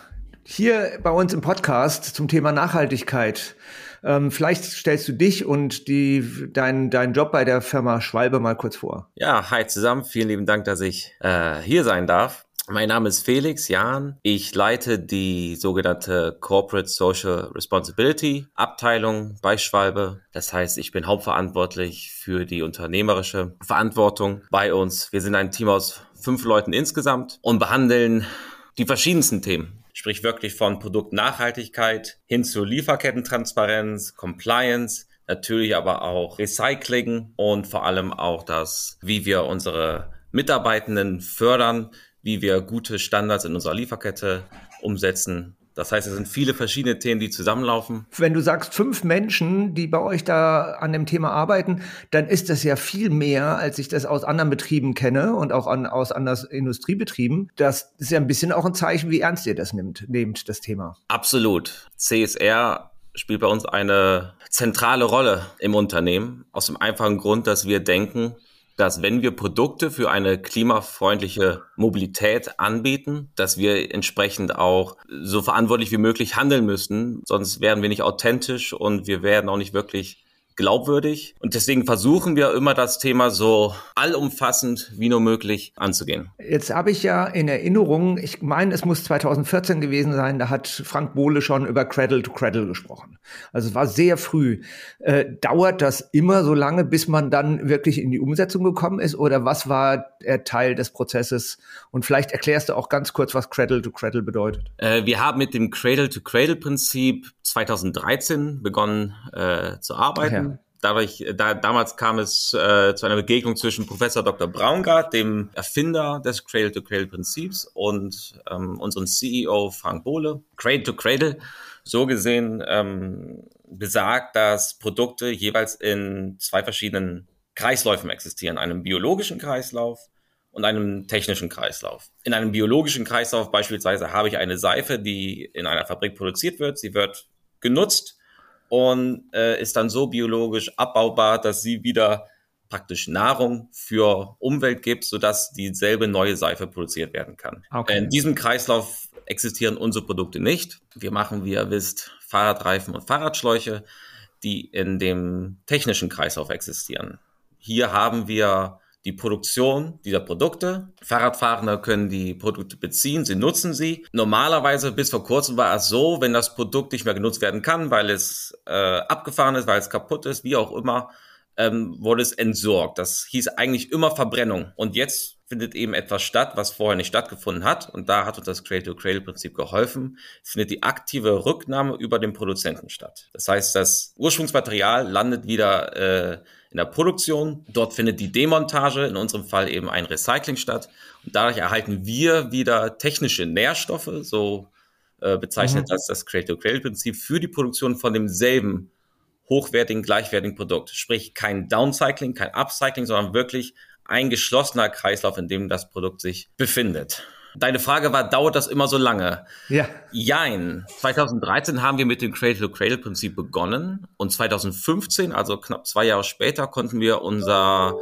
hier bei uns im Podcast zum Thema Nachhaltigkeit. Ähm, vielleicht stellst du dich und die, dein, deinen Job bei der Firma Schwalbe mal kurz vor. Ja, hi zusammen. Vielen lieben Dank, dass ich äh, hier sein darf. Mein Name ist Felix Jahn. Ich leite die sogenannte Corporate Social Responsibility Abteilung bei Schwalbe. Das heißt, ich bin hauptverantwortlich für die unternehmerische Verantwortung bei uns. Wir sind ein Team aus fünf Leuten insgesamt und behandeln die verschiedensten Themen sprich wirklich von Produktnachhaltigkeit hin zu Lieferkettentransparenz, Compliance, natürlich aber auch Recycling und vor allem auch das, wie wir unsere Mitarbeitenden fördern, wie wir gute Standards in unserer Lieferkette umsetzen das heißt, es sind viele verschiedene Themen, die zusammenlaufen. Wenn du sagst fünf Menschen, die bei euch da an dem Thema arbeiten, dann ist das ja viel mehr, als ich das aus anderen Betrieben kenne und auch an, aus anderen Industriebetrieben. Das ist ja ein bisschen auch ein Zeichen, wie ernst ihr das nimmt, nehmt, das Thema. Absolut. CSR spielt bei uns eine zentrale Rolle im Unternehmen. Aus dem einfachen Grund, dass wir denken, dass wenn wir Produkte für eine klimafreundliche Mobilität anbieten, dass wir entsprechend auch so verantwortlich wie möglich handeln müssen. Sonst werden wir nicht authentisch und wir werden auch nicht wirklich glaubwürdig. Und deswegen versuchen wir immer das Thema so allumfassend wie nur möglich anzugehen. Jetzt habe ich ja in Erinnerung, ich meine, es muss 2014 gewesen sein, da hat Frank Bohle schon über Cradle to Cradle gesprochen. Also es war sehr früh. Äh, dauert das immer so lange, bis man dann wirklich in die Umsetzung gekommen ist? Oder was war der Teil des Prozesses? Und vielleicht erklärst du auch ganz kurz, was Cradle to Cradle bedeutet. Äh, wir haben mit dem Cradle to Cradle Prinzip 2013 begonnen äh, zu arbeiten. Dadurch, da, damals kam es äh, zu einer Begegnung zwischen Professor Dr. Braungart, dem Erfinder des Cradle-to-Cradle-Prinzips, und ähm, unserem CEO Frank Bohle. Cradle-to-Cradle, so gesehen, ähm, besagt, dass Produkte jeweils in zwei verschiedenen Kreisläufen existieren. Einem biologischen Kreislauf und einem technischen Kreislauf. In einem biologischen Kreislauf beispielsweise habe ich eine Seife, die in einer Fabrik produziert wird. Sie wird genutzt und äh, ist dann so biologisch abbaubar, dass sie wieder praktisch Nahrung für Umwelt gibt, sodass dieselbe neue Seife produziert werden kann. Okay. In diesem Kreislauf existieren unsere Produkte nicht. Wir machen, wie ihr wisst, Fahrradreifen und Fahrradschläuche, die in dem technischen Kreislauf existieren. Hier haben wir die Produktion dieser Produkte. Fahrradfahrende können die Produkte beziehen, sie nutzen sie. Normalerweise bis vor kurzem war es so, wenn das Produkt nicht mehr genutzt werden kann, weil es äh, abgefahren ist, weil es kaputt ist, wie auch immer, ähm, wurde es entsorgt. Das hieß eigentlich immer Verbrennung. Und jetzt findet eben etwas statt, was vorher nicht stattgefunden hat. Und da hat uns das Cradle-to-Cradle-Prinzip geholfen. Es findet die aktive Rücknahme über den Produzenten statt. Das heißt, das Ursprungsmaterial landet wieder äh, in der Produktion. Dort findet die Demontage, in unserem Fall eben ein Recycling statt. Und dadurch erhalten wir wieder technische Nährstoffe, so äh, bezeichnet mhm. das das Cradle-to-Cradle-Prinzip, für die Produktion von demselben hochwertigen, gleichwertigen Produkt. Sprich, kein Downcycling, kein Upcycling, sondern wirklich ein geschlossener Kreislauf, in dem das Produkt sich befindet. Deine Frage war, dauert das immer so lange? Ja. Jein. 2013 haben wir mit dem Cradle-to-Cradle-Prinzip begonnen und 2015, also knapp zwei Jahre später, konnten wir unser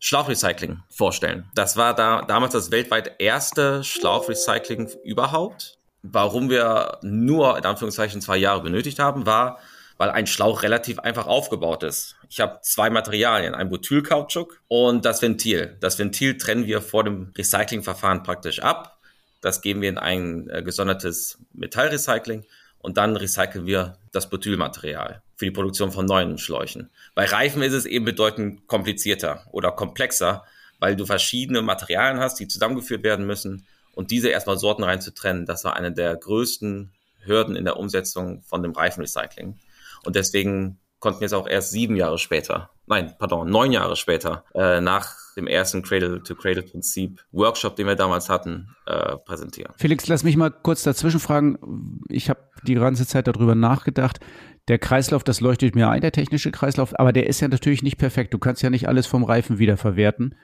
Schlauchrecycling vorstellen. Das war da, damals das weltweit erste Schlauchrecycling überhaupt. Warum wir nur in Anführungszeichen zwei Jahre benötigt haben, war, weil ein Schlauch relativ einfach aufgebaut ist. Ich habe zwei Materialien, ein Butylkautschuk und das Ventil. Das Ventil trennen wir vor dem Recyclingverfahren praktisch ab. Das geben wir in ein äh, gesondertes Metallrecycling und dann recyceln wir das Butylmaterial für die Produktion von neuen Schläuchen. Bei Reifen ist es eben bedeutend komplizierter oder komplexer, weil du verschiedene Materialien hast, die zusammengeführt werden müssen und diese erstmal sortenrein zu trennen, das war eine der größten Hürden in der Umsetzung von dem Reifenrecycling. Und deswegen konnten wir es auch erst sieben Jahre später, nein, pardon, neun Jahre später, äh, nach dem ersten Cradle-to-Cradle-Prinzip Workshop, den wir damals hatten, äh, präsentieren. Felix, lass mich mal kurz dazwischen fragen. Ich habe die ganze Zeit darüber nachgedacht. Der Kreislauf, das leuchtet mir ein, der technische Kreislauf, aber der ist ja natürlich nicht perfekt. Du kannst ja nicht alles vom Reifen wiederverwerten.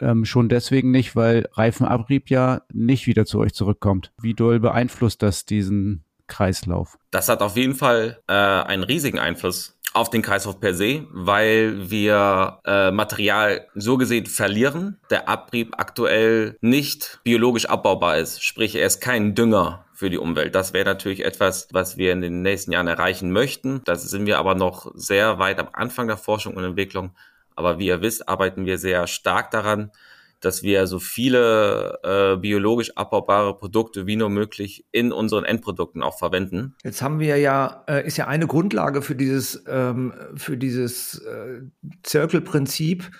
Ähm, schon deswegen nicht, weil Reifenabrieb ja nicht wieder zu euch zurückkommt. Wie doll beeinflusst das diesen Kreislauf? Das hat auf jeden Fall äh, einen riesigen Einfluss auf den Kreislauf per se, weil wir äh, Material so gesehen verlieren, der Abrieb aktuell nicht biologisch abbaubar ist. Sprich, er ist kein Dünger für die Umwelt. Das wäre natürlich etwas, was wir in den nächsten Jahren erreichen möchten. Da sind wir aber noch sehr weit am Anfang der Forschung und Entwicklung. Aber wie ihr wisst, arbeiten wir sehr stark daran, dass wir so viele äh, biologisch abbaubare Produkte wie nur möglich in unseren Endprodukten auch verwenden. Jetzt haben wir ja, äh, ist ja eine Grundlage für dieses, ähm, für dieses äh, Circle-Prinzip,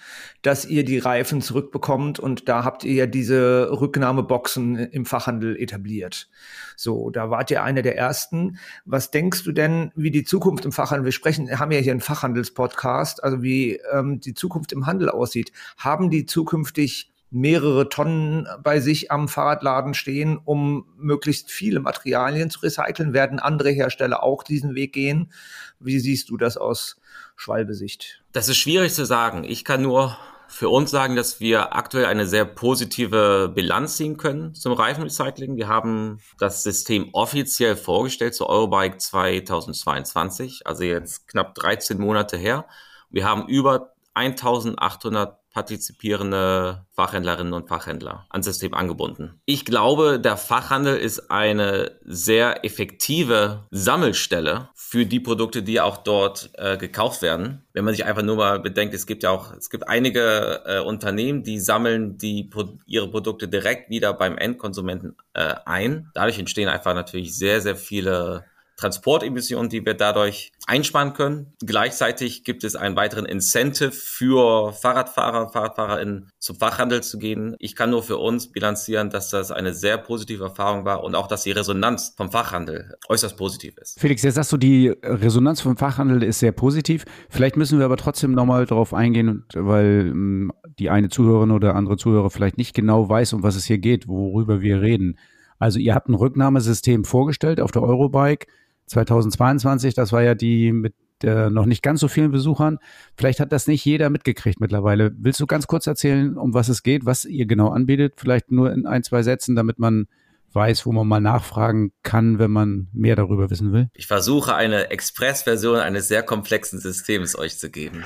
dass ihr die Reifen zurückbekommt und da habt ihr ja diese Rücknahmeboxen im Fachhandel etabliert. So, da wart ihr einer der ersten. Was denkst du denn, wie die Zukunft im Fachhandel, wir sprechen, haben ja hier einen Fachhandelspodcast, also wie ähm, die Zukunft im Handel aussieht. Haben die zukünftig mehrere Tonnen bei sich am Fahrradladen stehen, um möglichst viele Materialien zu recyceln? Werden andere Hersteller auch diesen Weg gehen? Wie siehst du das aus Schwalbesicht? Das ist schwierig zu sagen. Ich kann nur für uns sagen, dass wir aktuell eine sehr positive Bilanz ziehen können zum Reifenrecycling. Wir haben das System offiziell vorgestellt zur Eurobike 2022, also jetzt knapp 13 Monate her. Wir haben über 1800 partizipierende Fachhändlerinnen und Fachhändler ans System angebunden. Ich glaube, der Fachhandel ist eine sehr effektive Sammelstelle für die Produkte, die auch dort äh, gekauft werden. Wenn man sich einfach nur mal bedenkt, es gibt ja auch, es gibt einige äh, Unternehmen, die sammeln die, ihre Produkte direkt wieder beim Endkonsumenten äh, ein. Dadurch entstehen einfach natürlich sehr, sehr viele Transportemissionen, die wir dadurch einsparen können. Gleichzeitig gibt es einen weiteren Incentive für Fahrradfahrer, FahrradfahrerInnen zum Fachhandel zu gehen. Ich kann nur für uns bilanzieren, dass das eine sehr positive Erfahrung war und auch, dass die Resonanz vom Fachhandel äußerst positiv ist. Felix, jetzt sagst du, die Resonanz vom Fachhandel ist sehr positiv. Vielleicht müssen wir aber trotzdem nochmal darauf eingehen, weil ähm, die eine Zuhörerin oder andere Zuhörer vielleicht nicht genau weiß, um was es hier geht, worüber wir reden. Also ihr habt ein Rücknahmesystem vorgestellt auf der Eurobike 2022, das war ja die mit äh, noch nicht ganz so vielen Besuchern. Vielleicht hat das nicht jeder mitgekriegt mittlerweile. Willst du ganz kurz erzählen, um was es geht, was ihr genau anbietet? Vielleicht nur in ein, zwei Sätzen, damit man weiß, wo man mal nachfragen kann, wenn man mehr darüber wissen will? Ich versuche eine Express-Version eines sehr komplexen Systems euch zu geben.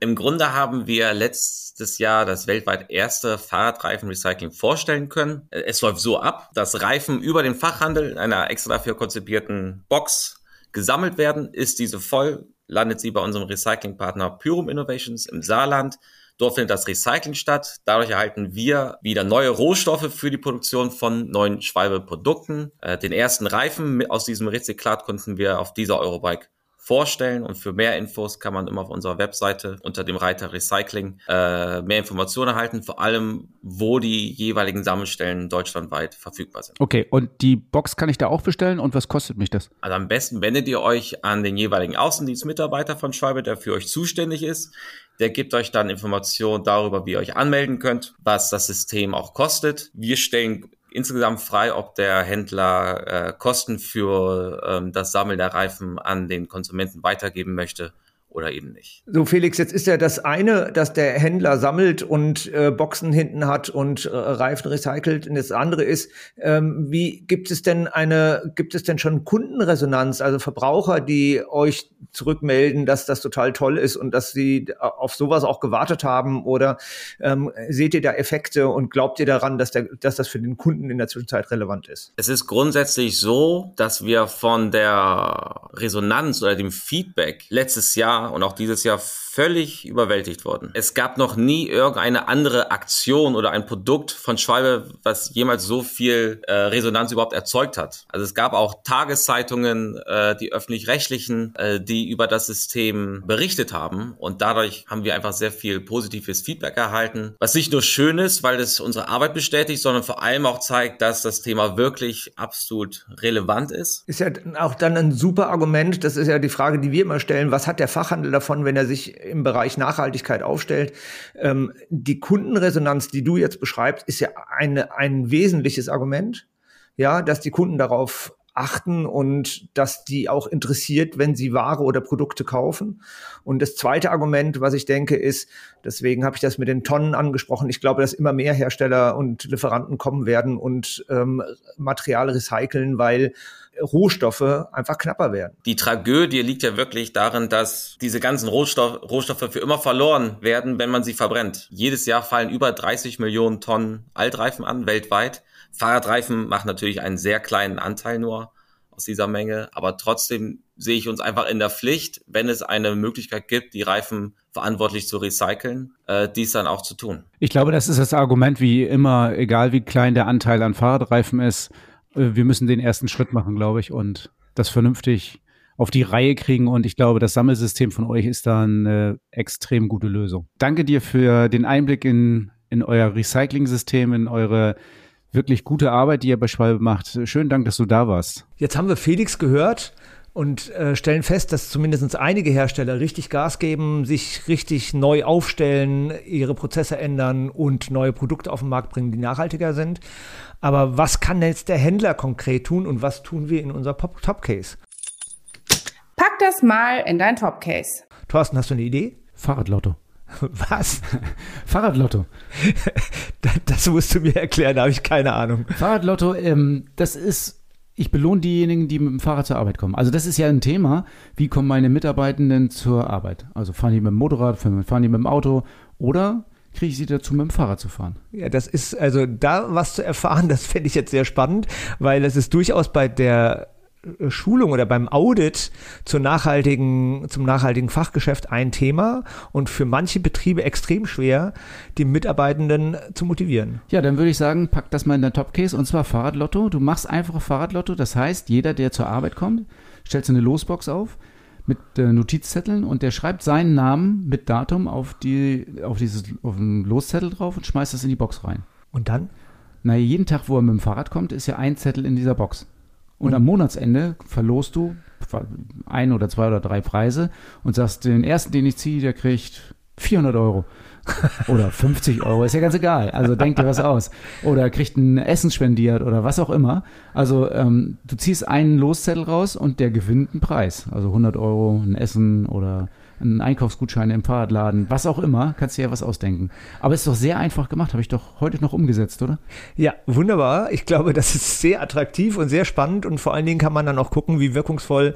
Im Grunde haben wir letztes Jahr das weltweit erste Fahrradreifenrecycling vorstellen können. Es läuft so ab, dass Reifen über den Fachhandel in einer extra dafür konzipierten Box gesammelt werden. Ist diese voll, landet sie bei unserem Recyclingpartner Pyrum Innovations im Saarland. Dort findet das Recycling statt. Dadurch erhalten wir wieder neue Rohstoffe für die Produktion von neuen Schwalbe-Produkten. Äh, den ersten Reifen aus diesem Rezyklat konnten wir auf dieser Eurobike vorstellen. Und für mehr Infos kann man immer auf unserer Webseite unter dem Reiter Recycling äh, mehr Informationen erhalten, vor allem wo die jeweiligen Sammelstellen deutschlandweit verfügbar sind. Okay, und die Box kann ich da auch bestellen und was kostet mich das? Also am besten wendet ihr euch an den jeweiligen Außendienstmitarbeiter von Schwalbe, der für euch zuständig ist. Der gibt euch dann Informationen darüber, wie ihr euch anmelden könnt, was das System auch kostet. Wir stellen insgesamt frei, ob der Händler äh, Kosten für ähm, das Sammeln der Reifen an den Konsumenten weitergeben möchte oder eben nicht. So, Felix, jetzt ist ja das eine, dass der Händler sammelt und äh, Boxen hinten hat und äh, Reifen recycelt. Und das andere ist, ähm, wie gibt es denn eine, gibt es denn schon Kundenresonanz, also Verbraucher, die euch zurückmelden, dass das total toll ist und dass sie auf sowas auch gewartet haben? Oder ähm, seht ihr da Effekte und glaubt ihr daran, dass, der, dass das für den Kunden in der Zwischenzeit relevant ist? Es ist grundsätzlich so, dass wir von der Resonanz oder dem Feedback letztes Jahr und auch dieses Jahr völlig überwältigt worden. Es gab noch nie irgendeine andere Aktion oder ein Produkt von Schwalbe, was jemals so viel äh, Resonanz überhaupt erzeugt hat. Also es gab auch Tageszeitungen, äh, die öffentlich-rechtlichen, äh, die über das System berichtet haben und dadurch haben wir einfach sehr viel positives Feedback erhalten, was nicht nur schön ist, weil es unsere Arbeit bestätigt, sondern vor allem auch zeigt, dass das Thema wirklich absolut relevant ist. Ist ja auch dann ein super Argument, das ist ja die Frage, die wir immer stellen, was hat der Fachhandel davon, wenn er sich im Bereich Nachhaltigkeit aufstellt. Ähm, die Kundenresonanz, die du jetzt beschreibst, ist ja eine, ein wesentliches Argument. Ja, dass die Kunden darauf achten und dass die auch interessiert, wenn sie Ware oder Produkte kaufen. Und das zweite Argument, was ich denke, ist, deswegen habe ich das mit den Tonnen angesprochen, ich glaube, dass immer mehr Hersteller und Lieferanten kommen werden und ähm, Material recyceln, weil Rohstoffe einfach knapper werden. Die Tragödie liegt ja wirklich darin, dass diese ganzen Rohstoff, Rohstoffe für immer verloren werden, wenn man sie verbrennt. Jedes Jahr fallen über 30 Millionen Tonnen Altreifen an, weltweit. Fahrradreifen machen natürlich einen sehr kleinen Anteil nur aus dieser Menge, aber trotzdem sehe ich uns einfach in der Pflicht, wenn es eine Möglichkeit gibt, die Reifen verantwortlich zu recyceln, äh, dies dann auch zu tun. Ich glaube, das ist das Argument wie immer, egal wie klein der Anteil an Fahrradreifen ist, äh, wir müssen den ersten Schritt machen, glaube ich, und das vernünftig auf die Reihe kriegen. Und ich glaube, das Sammelsystem von euch ist da eine extrem gute Lösung. Danke dir für den Einblick in, in euer Recycling-System, in eure wirklich gute Arbeit, die ihr bei Schwalbe macht. Schönen Dank, dass du da warst. Jetzt haben wir Felix gehört und äh, stellen fest, dass zumindest einige Hersteller richtig Gas geben, sich richtig neu aufstellen, ihre Prozesse ändern und neue Produkte auf den Markt bringen, die nachhaltiger sind. Aber was kann jetzt der Händler konkret tun und was tun wir in unser Top-Case? Pack das mal in dein Top-Case. Thorsten, hast du eine Idee? Fahrradlotto. Was? Fahrradlotto. Das musst du mir erklären, da habe ich keine Ahnung. Fahrradlotto, ähm, das ist, ich belohne diejenigen, die mit dem Fahrrad zur Arbeit kommen. Also das ist ja ein Thema, wie kommen meine Mitarbeitenden zur Arbeit? Also fahren die mit dem Motorrad, fahren die mit dem Auto oder kriege ich sie dazu, mit dem Fahrrad zu fahren. Ja, das ist, also da was zu erfahren, das fände ich jetzt sehr spannend, weil es ist durchaus bei der äh, Schulung oder beim Audit zur nachhaltigen, zum nachhaltigen Fachgeschäft ein Thema und für manche Betriebe extrem schwer, die Mitarbeitenden zu motivieren. Ja, dann würde ich sagen, pack das mal in der Top-Case und zwar Fahrradlotto. Du machst einfach Fahrradlotto, das heißt, jeder, der zur Arbeit kommt, stellt eine Losbox auf mit äh, Notizzetteln und der schreibt seinen Namen mit Datum auf die auf dieses auf einen Loszettel drauf und schmeißt das in die Box rein. Und dann? Na, jeden Tag, wo er mit dem Fahrrad kommt, ist ja ein Zettel in dieser Box. Und, und am Monatsende verlost du ein oder zwei oder drei Preise und sagst, den ersten, den ich ziehe, der kriegt 400 Euro. Oder 50 Euro, ist ja ganz egal. Also denk dir was aus. Oder kriegt ein Essen spendiert oder was auch immer. Also ähm, du ziehst einen Loszettel raus und der gewinnt einen Preis. Also 100 Euro, ein Essen oder einen Einkaufsgutschein im Fahrradladen, was auch immer, kannst du ja was ausdenken. Aber es ist doch sehr einfach gemacht, habe ich doch heute noch umgesetzt, oder? Ja, wunderbar. Ich glaube, das ist sehr attraktiv und sehr spannend und vor allen Dingen kann man dann auch gucken, wie wirkungsvoll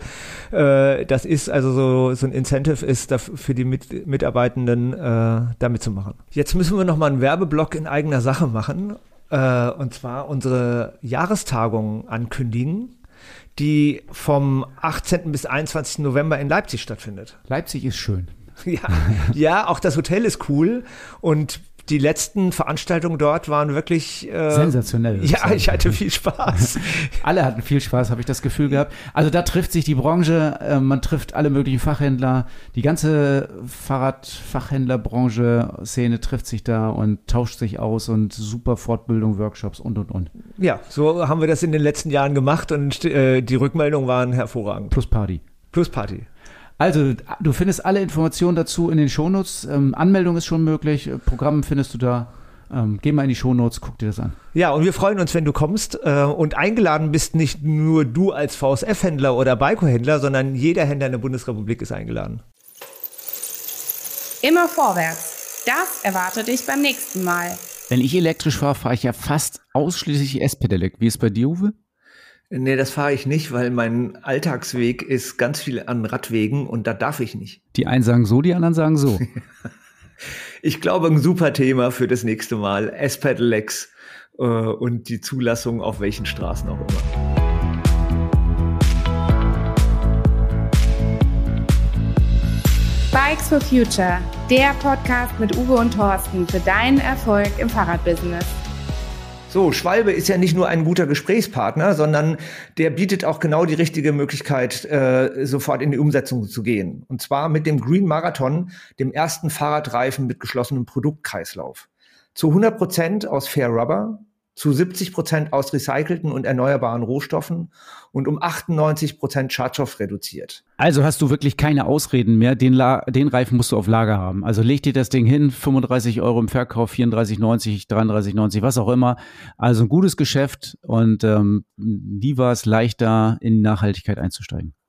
äh, das ist, also so, so ein Incentive ist dafür, für die Mit Mitarbeitenden äh, damit zu machen. Jetzt müssen wir nochmal einen Werbeblock in eigener Sache machen äh, und zwar unsere Jahrestagung ankündigen die vom 18. bis 21. November in Leipzig stattfindet. Leipzig ist schön. Ja, ja, auch das Hotel ist cool und die letzten Veranstaltungen dort waren wirklich äh, sensationell. Ja, ich hatte viel Spaß. alle hatten viel Spaß, habe ich das Gefühl gehabt. Also da trifft sich die Branche, äh, man trifft alle möglichen Fachhändler, die ganze Fahrradfachhändlerbranche Szene trifft sich da und tauscht sich aus und super Fortbildung, Workshops und und und. Ja, so haben wir das in den letzten Jahren gemacht und äh, die Rückmeldungen waren hervorragend. Plus Party. Plus Party. Also, du findest alle Informationen dazu in den Shownotes. Ähm, Anmeldung ist schon möglich, Programm findest du da. Ähm, geh mal in die Shownotes, guck dir das an. Ja, und wir freuen uns, wenn du kommst äh, und eingeladen bist, nicht nur du als VSF-Händler oder Baiko-Händler, sondern jeder Händler in der Bundesrepublik ist eingeladen. Immer vorwärts. Das erwartet dich beim nächsten Mal. Wenn ich elektrisch fahre, fahre ich ja fast ausschließlich S-Pedelec. Wie ist bei dir, Uwe? Nee, das fahre ich nicht, weil mein Alltagsweg ist ganz viel an Radwegen und da darf ich nicht. Die einen sagen so, die anderen sagen so. ich glaube, ein super Thema für das nächste Mal. S-Pedelecs äh, und die Zulassung auf welchen Straßen auch immer. Bikes for Future, der Podcast mit Uwe und Thorsten für deinen Erfolg im Fahrradbusiness. So, Schwalbe ist ja nicht nur ein guter Gesprächspartner, sondern der bietet auch genau die richtige Möglichkeit, äh, sofort in die Umsetzung zu gehen. Und zwar mit dem Green Marathon, dem ersten Fahrradreifen mit geschlossenem Produktkreislauf. Zu 100 Prozent aus Fair Rubber, zu 70 Prozent aus recycelten und erneuerbaren Rohstoffen und um 98 Prozent Schadstoff reduziert. Also hast du wirklich keine Ausreden mehr. Den, La den Reifen musst du auf Lager haben. Also leg dir das Ding hin, 35 Euro im Verkauf, 34,90, 33,90, was auch immer. Also ein gutes Geschäft und ähm, nie war es leichter, in Nachhaltigkeit einzusteigen.